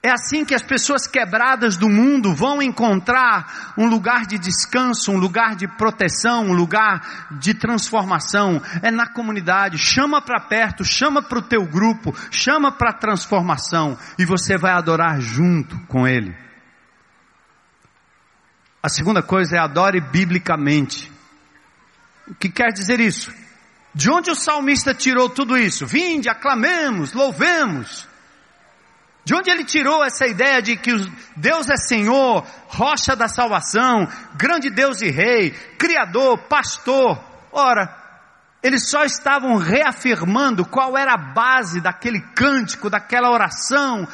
S1: É assim que as pessoas quebradas do mundo vão encontrar um lugar de descanso, um lugar de proteção, um lugar de transformação. É na comunidade. Chama para perto, chama para o teu grupo, chama para a transformação e você vai adorar junto com ele. A segunda coisa é adore biblicamente. O que quer dizer isso? De onde o salmista tirou tudo isso? Vinde, aclamemos, louvemos. De onde ele tirou essa ideia de que Deus é Senhor, rocha da salvação, grande Deus e Rei, Criador, Pastor? Ora, eles só estavam reafirmando qual era a base daquele cântico, daquela oração,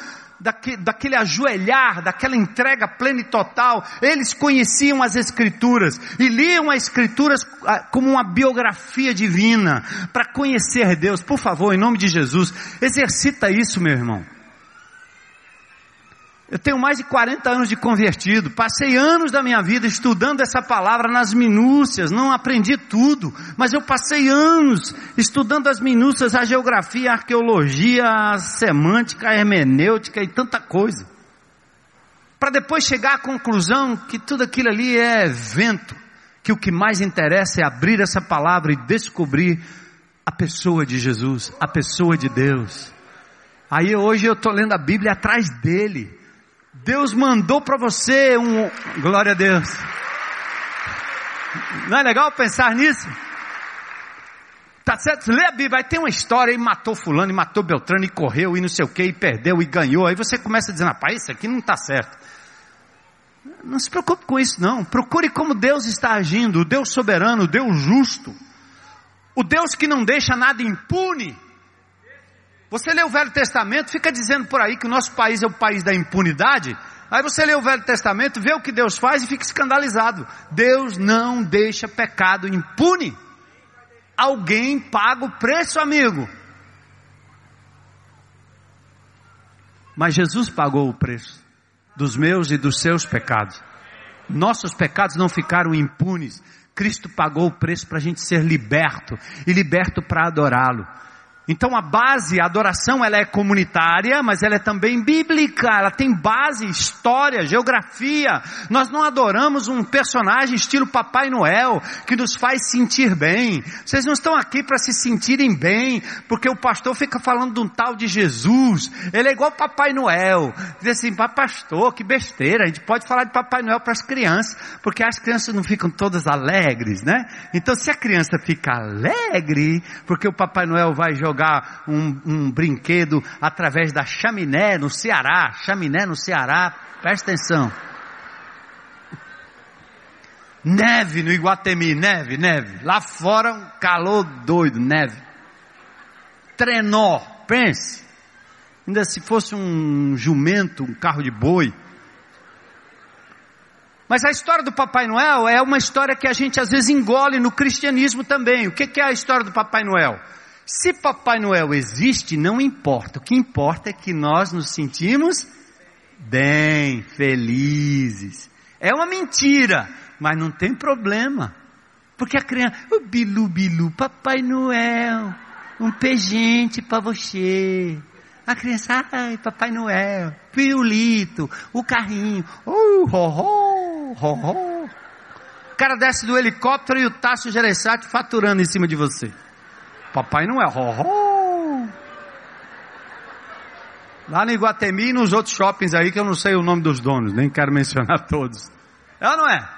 S1: daquele, ajoelhar, daquela entrega plena e total. Eles conheciam as Escrituras e liam as Escrituras ah, como uma biografia divina para conhecer Deus. Por favor, em nome de Jesus, exercita isso, meu irmão. Eu tenho mais de 40 anos de convertido, passei anos da minha vida estudando essa palavra nas minúcias, não aprendi tudo, mas eu passei anos estudando as minúcias, a geografia, a arqueologia, a semântica, a hermenêutica e tanta coisa. Para depois chegar à conclusão que tudo aquilo ali é vento, que o que mais interessa é abrir essa palavra e descobrir a pessoa de Jesus, a pessoa de Deus. Aí hoje eu estou lendo a Bíblia atrás dele Deus mandou para você um. Glória a Deus. Não é legal pensar nisso? Tá certo? Lê a Bíblia, vai ter uma história e matou fulano, e matou Beltrano, e correu, e não sei o que, e perdeu, e ganhou. Aí você começa dizer, rapaz, isso aqui não está certo. Não se preocupe com isso não. Procure como Deus está agindo, o Deus soberano, o Deus justo. O Deus que não deixa nada impune. Você lê o Velho Testamento, fica dizendo por aí que o nosso país é o país da impunidade. Aí você lê o Velho Testamento, vê o que Deus faz e fica escandalizado. Deus não deixa pecado impune. Alguém paga o preço, amigo. Mas Jesus pagou o preço dos meus e dos seus pecados. Nossos pecados não ficaram impunes. Cristo pagou o preço para a gente ser liberto e liberto para adorá-lo. Então a base, a adoração, ela é comunitária, mas ela é também bíblica, ela tem base, história, geografia. Nós não adoramos um personagem estilo Papai Noel, que nos faz sentir bem. Vocês não estão aqui para se sentirem bem, porque o pastor fica falando de um tal de Jesus. Ele é igual Papai Noel. Diz assim, pastor, que besteira, a gente pode falar de Papai Noel para as crianças, porque as crianças não ficam todas alegres, né? Então se a criança fica alegre, porque o Papai Noel vai jogar jogar um, um brinquedo através da chaminé no Ceará. Chaminé no Ceará, presta atenção. Neve no Iguatemi, neve, neve. Lá fora um calor doido, neve. Trenó, pense. Ainda se fosse um jumento, um carro de boi. Mas a história do Papai Noel é uma história que a gente às vezes engole no cristianismo também. O que é a história do Papai Noel? Se Papai Noel existe, não importa. O que importa é que nós nos sentimos bem, felizes. É uma mentira, mas não tem problema. Porque a criança, o bilu bilu, Papai Noel, um presente para você. A criança, ai, Papai Noel, piulito, o carrinho, uh, ho, ho, ho, ho. O cara desce do helicóptero e o Tássio Gereissati faturando em cima de você. Papai não é ho, Lá no Iguatemi e nos outros shoppings aí que eu não sei o nome dos donos, nem quero mencionar (laughs) todos. É ou não é?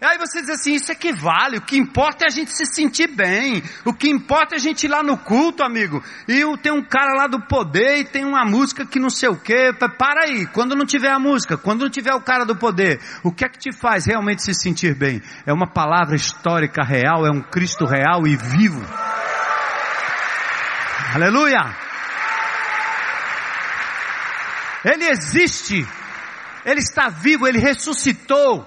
S1: E aí você diz assim, isso equivale, o que importa é a gente se sentir bem, o que importa é a gente ir lá no culto, amigo, e tem um cara lá do poder e tem uma música que não sei o que, para aí, quando não tiver a música, quando não tiver o cara do poder, o que é que te faz realmente se sentir bem? É uma palavra histórica real, é um Cristo real e vivo. Aleluia! Ele existe, Ele está vivo, Ele ressuscitou,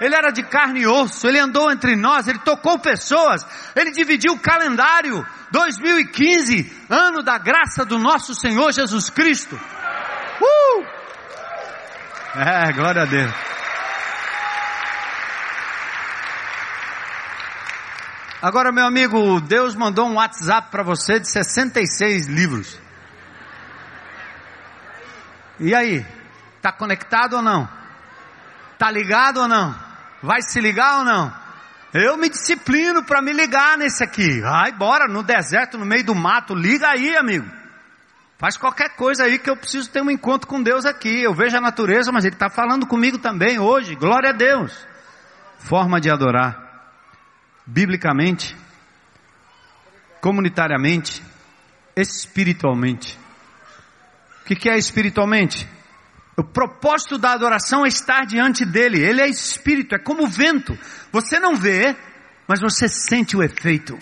S1: Ele era de carne e osso, Ele andou entre nós, Ele tocou pessoas, Ele dividiu o calendário 2015, ano da graça do nosso Senhor Jesus Cristo. Uh! É, glória a Deus. Agora, meu amigo, Deus mandou um WhatsApp para você de 66 livros. E aí? Está conectado ou não? Está ligado ou não? Vai se ligar ou não? Eu me disciplino para me ligar nesse aqui. Ai, bora, no deserto, no meio do mato, liga aí, amigo. Faz qualquer coisa aí que eu preciso ter um encontro com Deus aqui. Eu vejo a natureza, mas Ele está falando comigo também hoje. Glória a Deus. Forma de adorar biblicamente, comunitariamente, espiritualmente. O que é espiritualmente? O propósito da adoração é estar diante dele. Ele é espírito, é como o vento. Você não vê, mas você sente o efeito.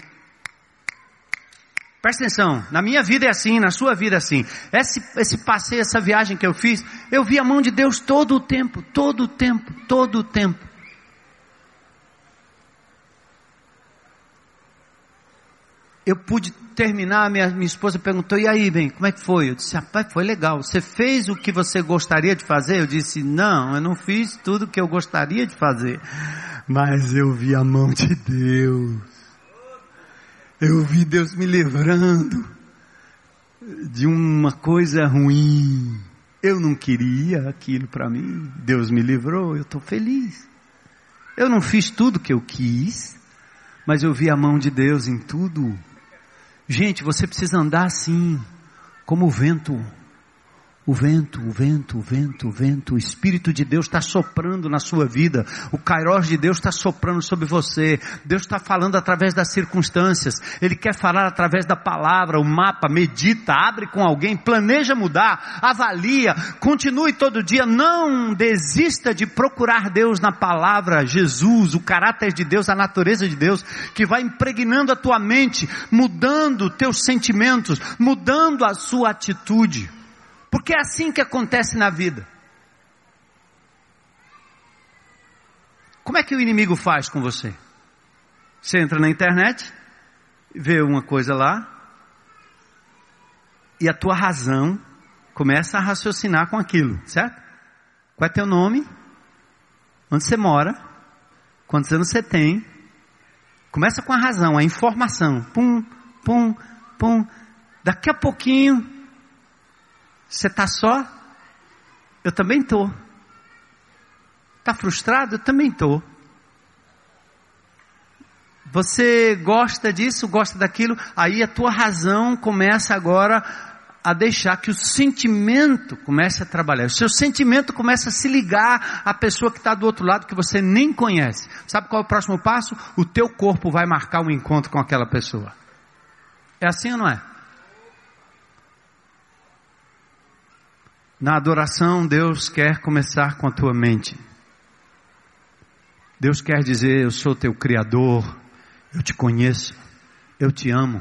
S1: Presta atenção, na minha vida é assim, na sua vida é assim. Esse, esse passeio, essa viagem que eu fiz, eu vi a mão de Deus todo o tempo, todo o tempo, todo o tempo. Eu pude terminar, minha, minha esposa perguntou, e aí, bem, como é que foi? Eu disse, rapaz, foi legal. Você fez o que você gostaria de fazer? Eu disse, não, eu não fiz tudo o que eu gostaria de fazer. Mas eu vi a mão de Deus. Eu vi Deus me livrando de uma coisa ruim. Eu não queria aquilo para mim. Deus me livrou, eu estou feliz. Eu não fiz tudo o que eu quis, mas eu vi a mão de Deus em tudo. Gente, você precisa andar assim, como o vento. O vento, o vento, o vento, o vento, o Espírito de Deus está soprando na sua vida, o Kairos de Deus está soprando sobre você, Deus está falando através das circunstâncias, Ele quer falar através da palavra, o mapa, medita, abre com alguém, planeja mudar, avalia, continue todo dia, não desista de procurar Deus na palavra, Jesus, o caráter de Deus, a natureza de Deus, que vai impregnando a tua mente, mudando teus sentimentos, mudando a sua atitude. Porque é assim que acontece na vida. Como é que o inimigo faz com você? Você entra na internet, vê uma coisa lá, e a tua razão começa a raciocinar com aquilo, certo? Qual é teu nome? Onde você mora? Quantos anos você tem? Começa com a razão, a informação. Pum, pum, pum. Daqui a pouquinho você está só? Eu também estou. Está frustrado? Eu também estou. Você gosta disso, gosta daquilo, aí a tua razão começa agora a deixar que o sentimento comece a trabalhar. O seu sentimento começa a se ligar à pessoa que está do outro lado que você nem conhece. Sabe qual é o próximo passo? O teu corpo vai marcar um encontro com aquela pessoa. É assim ou não é? Na adoração, Deus quer começar com a tua mente. Deus quer dizer: Eu sou teu Criador, eu te conheço, eu te amo,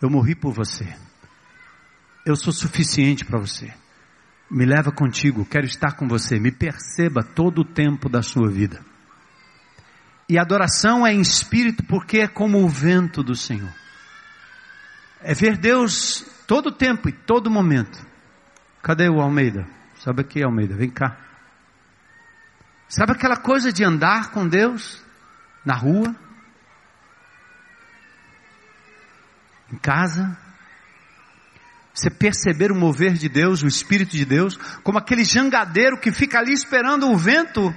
S1: eu morri por você, eu sou suficiente para você. Me leva contigo, quero estar com você, me perceba todo o tempo da sua vida. E adoração é em espírito porque é como o vento do Senhor. É ver Deus todo o tempo e todo momento. Cadê o Almeida? Sabe aqui, Almeida, vem cá. Sabe aquela coisa de andar com Deus na rua? Em casa? Você perceber o mover de Deus, o Espírito de Deus, como aquele jangadeiro que fica ali esperando o vento,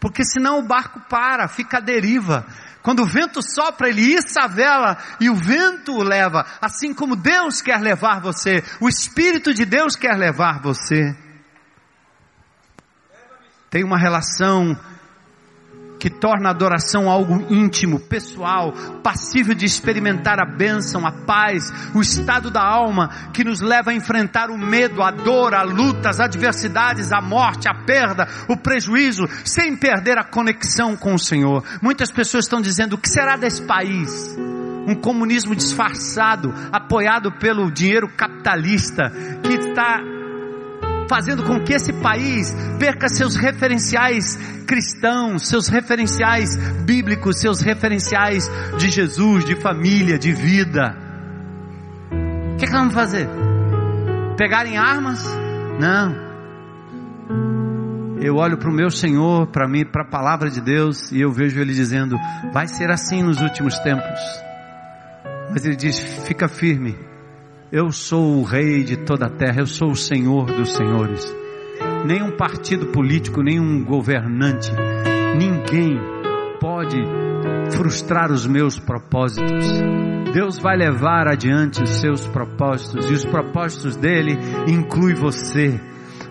S1: porque senão o barco para, fica à deriva. Quando o vento sopra, ele issa a vela e o vento o leva, assim como Deus quer levar você, o Espírito de Deus quer levar você. Tem uma relação que torna a adoração algo íntimo, pessoal, passível de experimentar a bênção, a paz, o estado da alma que nos leva a enfrentar o medo, a dor, a luta, as adversidades, a morte, a perda, o prejuízo, sem perder a conexão com o Senhor. Muitas pessoas estão dizendo: o que será desse país? Um comunismo disfarçado, apoiado pelo dinheiro capitalista, que está fazendo com que esse país perca seus referenciais cristãos, seus referenciais bíblicos, seus referenciais de Jesus, de família, de vida. O que, é que vamos fazer? Pegarem armas? Não. Eu olho para o meu Senhor, para mim, para a palavra de Deus, e eu vejo Ele dizendo: vai ser assim nos últimos tempos. Mas Ele diz: fica firme, eu sou o rei de toda a terra, eu sou o senhor dos senhores. Nenhum partido político, nenhum governante, ninguém pode frustrar os meus propósitos. Deus vai levar adiante os seus propósitos e os propósitos dele inclui você.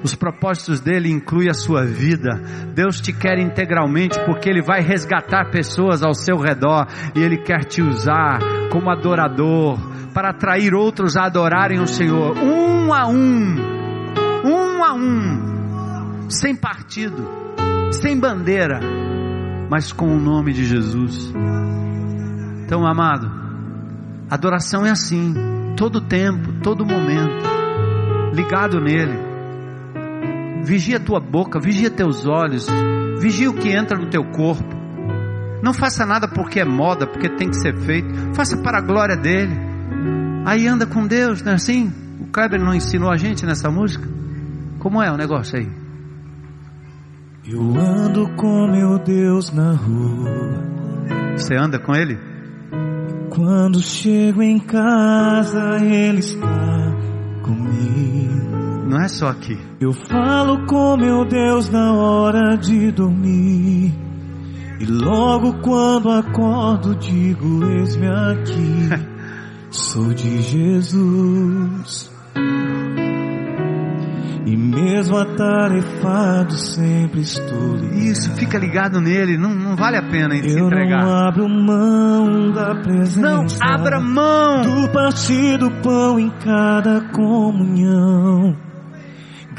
S1: Os propósitos dele incluem a sua vida. Deus te quer integralmente porque ele vai resgatar pessoas ao seu redor e ele quer te usar como adorador, para atrair outros a adorarem o Senhor, um a um, um a um, sem partido, sem bandeira, mas com o nome de Jesus. Então, amado, adoração é assim, todo tempo, todo momento, ligado nele. Vigia tua boca, vigia teus olhos, vigia o que entra no teu corpo. Não faça nada porque é moda, porque tem que ser feito. Faça para a glória dele. Aí anda com Deus, não é assim? O Kleber não ensinou a gente nessa música? Como é o negócio aí?
S2: Eu ando com meu Deus na rua.
S1: Você anda com ele?
S2: Quando chego em casa, ele está comigo.
S1: Não é só aqui.
S2: Eu falo com meu Deus na hora de dormir. E logo quando acordo, digo: Eis-me aqui. (laughs) Sou de Jesus. E mesmo atarefado sempre estou ligado.
S1: Isso, fica ligado nele, não, não vale a pena em se
S2: Eu
S1: entregar.
S2: não abro mão da presença.
S1: Não abra mão.
S2: do partir do pão em cada comunhão.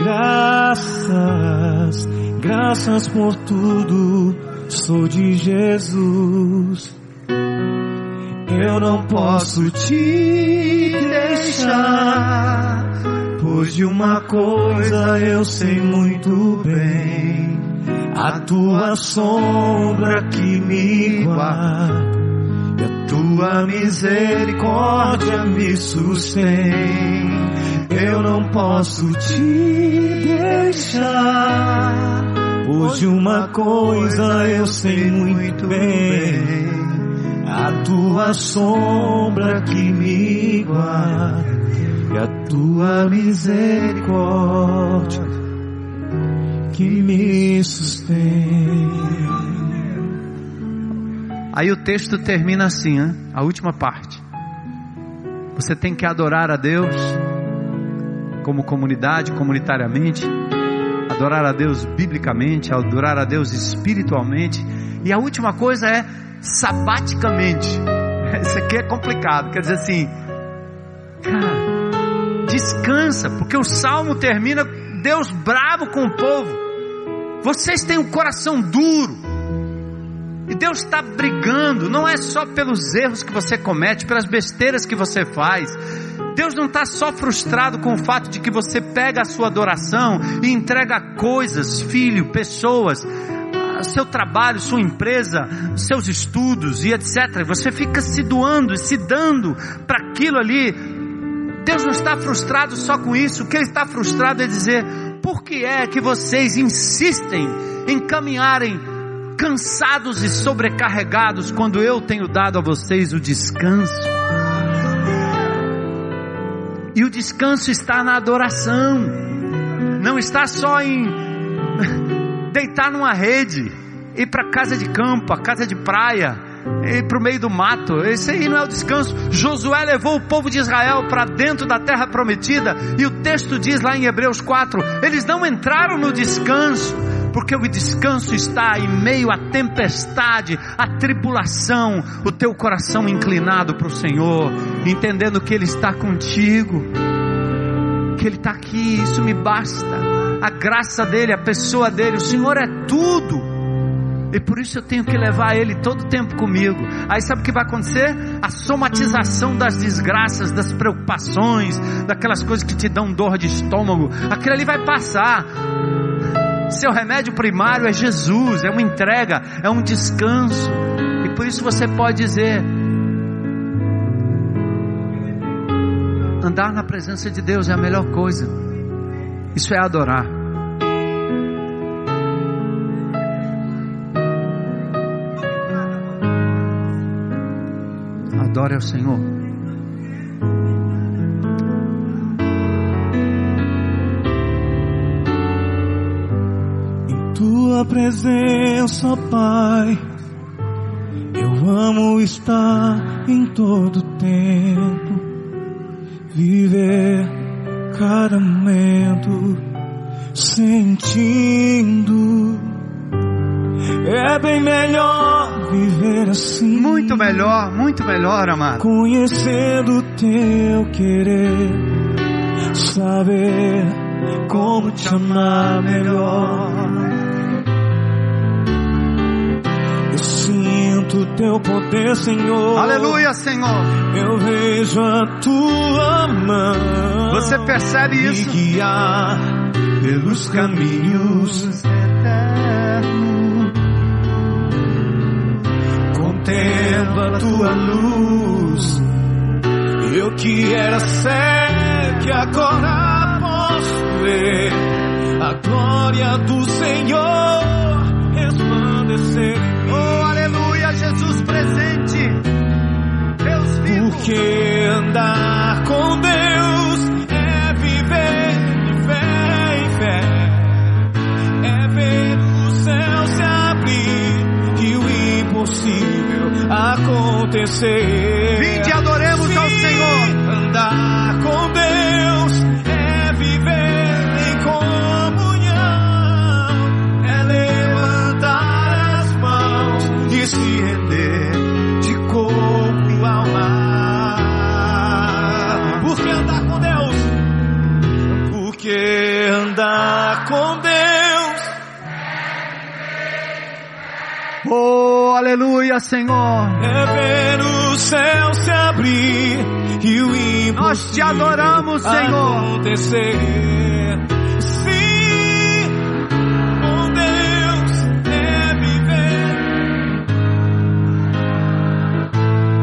S2: Graças, graças por tudo, sou de Jesus. Eu não posso te deixar, pois de uma coisa eu sei muito bem, a tua sombra que me guarda. E a tua misericórdia me sustém. Eu não posso te deixar. De uma coisa eu sei muito bem. A tua sombra que me guarda. E a tua misericórdia que me sustém.
S1: Aí o texto termina assim, né? a última parte. Você tem que adorar a Deus como comunidade, comunitariamente, adorar a Deus biblicamente, adorar a Deus espiritualmente, e a última coisa é sabaticamente. (laughs) Isso aqui é complicado, quer dizer assim, cara, descansa, porque o salmo termina Deus bravo com o povo. Vocês têm um coração duro. E Deus está brigando, não é só pelos erros que você comete, pelas besteiras que você faz. Deus não está só frustrado com o fato de que você pega a sua adoração e entrega coisas, filho, pessoas, seu trabalho, sua empresa, seus estudos e etc. Você fica se doando e se dando para aquilo ali. Deus não está frustrado só com isso. O que Ele está frustrado é dizer: por que é que vocês insistem em caminharem cansados e sobrecarregados quando eu tenho dado a vocês o descanso? E o descanso está na adoração, não está só em (laughs) deitar numa rede, ir para casa de campo, a casa de praia, ir para o meio do mato. Esse aí não é o descanso. Josué levou o povo de Israel para dentro da terra prometida, e o texto diz lá em Hebreus 4: eles não entraram no descanso, porque o descanso está em meio à tempestade, à tribulação, o teu coração inclinado para o Senhor, entendendo que Ele está contigo, que Ele está aqui, isso me basta. A graça dele, a pessoa dele, o Senhor é tudo. E por isso eu tenho que levar ele todo o tempo comigo. Aí sabe o que vai acontecer? A somatização das desgraças, das preocupações, daquelas coisas que te dão dor de estômago. Aquilo ali vai passar. Seu remédio primário é Jesus, é uma entrega, é um descanso. E por isso você pode dizer: andar na presença de Deus é a melhor coisa. Isso é adorar. Adore ao Senhor.
S2: Tua presença, Pai, eu amo estar em todo tempo, viver cada momento sentindo. É bem melhor viver assim.
S1: Muito melhor, muito melhor, amado.
S2: Conhecendo o teu querer, saber como te amar melhor. Teu poder, Senhor.
S1: Aleluia, Senhor.
S2: Eu vejo a tua mão.
S1: Você percebe
S2: me
S1: isso?
S2: guiar pelos caminhos
S1: eternos.
S2: Contendo a tua luz. Eu que era cego, que agora posso ver a glória do Senhor resplandecer. Porque andar com Deus é viver de fé em fé, é ver o céu se abrir e o impossível acontecer.
S1: Vinde, adoremos aleluia, Senhor.
S2: É ver o céu se abrir e o impossível
S1: Nós te adoramos, Senhor.
S2: acontecer. Sim, com Deus é viver.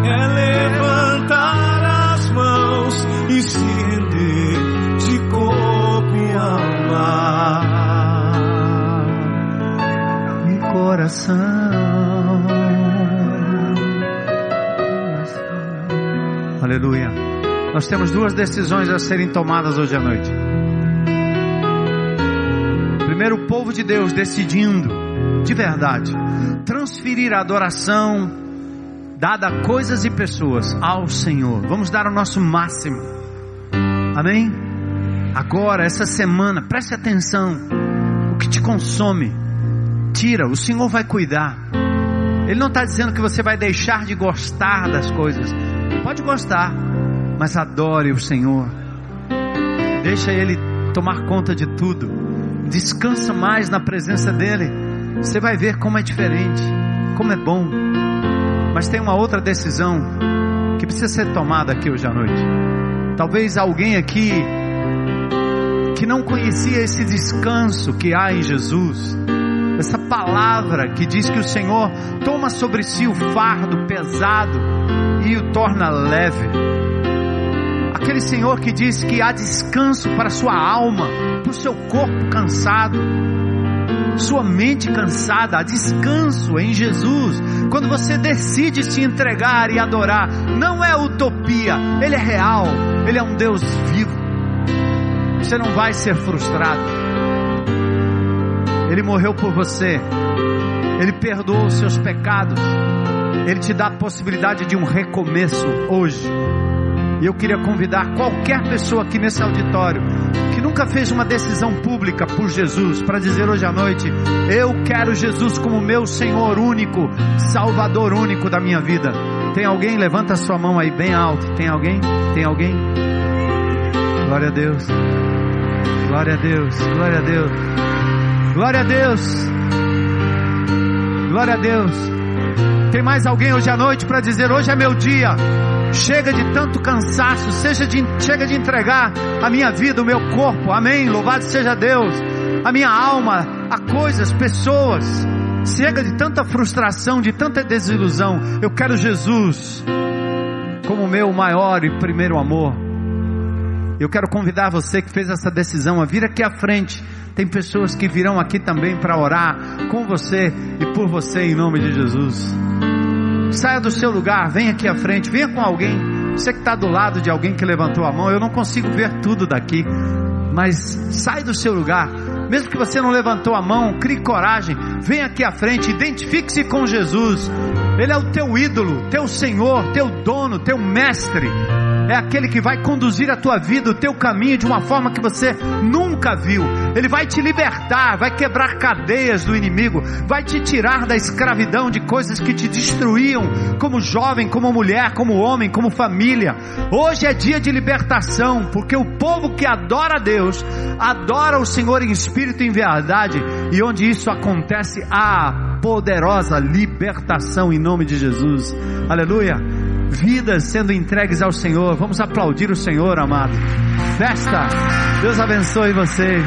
S2: É levantar as mãos e se render de corpo e alma.
S1: E coração. Aleluia. Nós temos duas decisões a serem tomadas hoje à noite. Primeiro, o povo de Deus decidindo, de verdade, transferir a adoração dada a coisas e pessoas ao Senhor. Vamos dar o nosso máximo. Amém? Agora, essa semana, preste atenção. O que te consome, tira, o Senhor vai cuidar. Ele não está dizendo que você vai deixar de gostar das coisas. Pode gostar, mas adore o Senhor. Deixa Ele tomar conta de tudo. Descansa mais na presença dEle. Você vai ver como é diferente, como é bom. Mas tem uma outra decisão que precisa ser tomada aqui hoje à noite. Talvez alguém aqui que não conhecia esse descanso que há em Jesus, essa palavra que diz que o Senhor toma sobre si o fardo pesado e o torna leve. Aquele Senhor que diz que há descanso para sua alma, para o seu corpo cansado, sua mente cansada, há descanso em Jesus. Quando você decide se entregar e adorar, não é utopia, Ele é real, Ele é um Deus vivo. Você não vai ser frustrado. Ele morreu por você. Ele perdoou os seus pecados. Ele te dá a possibilidade de um recomeço hoje. E eu queria convidar qualquer pessoa aqui nesse auditório que nunca fez uma decisão pública por Jesus para dizer hoje à noite: Eu quero Jesus como meu Senhor único, Salvador único da minha vida. Tem alguém? Levanta a sua mão aí bem alto. Tem alguém? Tem alguém? Glória a Deus. Glória a Deus. Glória a Deus. Glória a Deus. Glória a Deus. Tem mais alguém hoje à noite para dizer: Hoje é meu dia. Chega de tanto cansaço, seja de, chega de entregar a minha vida, o meu corpo, amém. Louvado seja Deus, a minha alma, a coisas, pessoas. Chega de tanta frustração, de tanta desilusão. Eu quero Jesus como meu maior e primeiro amor. Eu quero convidar você que fez essa decisão a vir aqui à frente. Tem pessoas que virão aqui também para orar com você e por você em nome de Jesus. Saia do seu lugar, venha aqui à frente, venha com alguém. Você que está do lado de alguém que levantou a mão, eu não consigo ver tudo daqui, mas sai do seu lugar. Mesmo que você não levantou a mão, crie coragem, venha aqui à frente, identifique-se com Jesus. Ele é o teu ídolo, teu Senhor, teu dono, teu mestre. É aquele que vai conduzir a tua vida, o teu caminho de uma forma que você nunca viu. Ele vai te libertar, vai quebrar cadeias do inimigo, vai te tirar da escravidão de coisas que te destruíam, como jovem, como mulher, como homem, como família. Hoje é dia de libertação, porque o povo que adora a Deus, adora o Senhor em espírito e em verdade, e onde isso acontece, há poderosa libertação em nome de Jesus. Aleluia vidas sendo entregues ao Senhor. Vamos aplaudir o Senhor, amado. Festa. Deus abençoe você.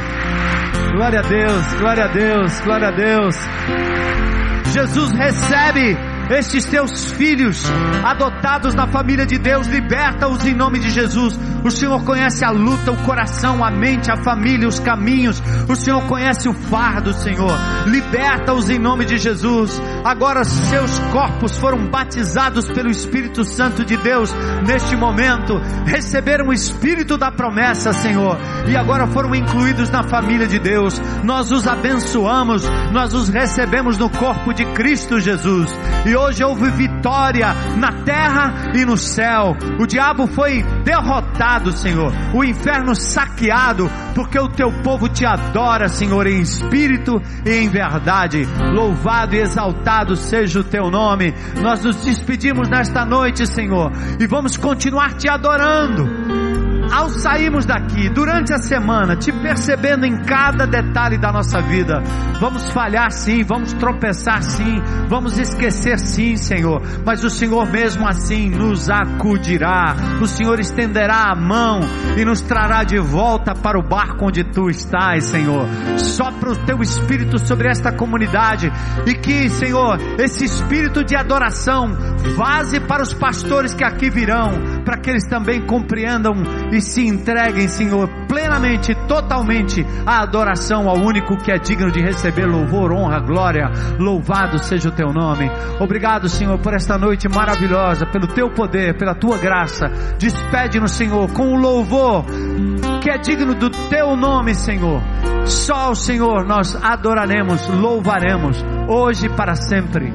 S1: Glória a Deus, glória a Deus, glória a Deus. Jesus recebe estes teus filhos adotados na família de Deus, liberta-os em nome de Jesus. O Senhor conhece a luta, o coração, a mente, a família, os caminhos. O Senhor conhece o fardo, Senhor. Liberta-os em nome de Jesus. Agora seus corpos foram batizados pelo Espírito Santo de Deus neste momento. Receberam o Espírito da promessa, Senhor. E agora foram incluídos na família de Deus. Nós os abençoamos, nós os recebemos no corpo de Cristo Jesus. E hoje houve vitória na terra e no céu. O diabo foi derrotado, Senhor. O inferno saqueado, porque o teu povo te adora, Senhor, em espírito e em verdade. Louvado e exaltado seja o teu nome. Nós nos despedimos nesta noite, Senhor, e vamos continuar te adorando ao sairmos daqui, durante a semana, te percebendo em cada detalhe da nossa vida, vamos falhar sim, vamos tropeçar sim, vamos esquecer sim, Senhor, mas o Senhor mesmo assim nos acudirá, o Senhor estenderá a mão e nos trará de volta para o barco onde tu estás, Senhor. Sopra o teu espírito sobre esta comunidade e que, Senhor, esse espírito de adoração vaze para os pastores que aqui virão, para que eles também compreendam e se entreguem, Senhor, plenamente, totalmente à adoração ao único que é digno de receber louvor, honra, glória. Louvado seja o teu nome. Obrigado, Senhor, por esta noite maravilhosa, pelo teu poder, pela tua graça. Despede-nos, Senhor, com o louvor que é digno do teu nome, Senhor. Só o Senhor nós adoraremos, louvaremos, hoje e para sempre.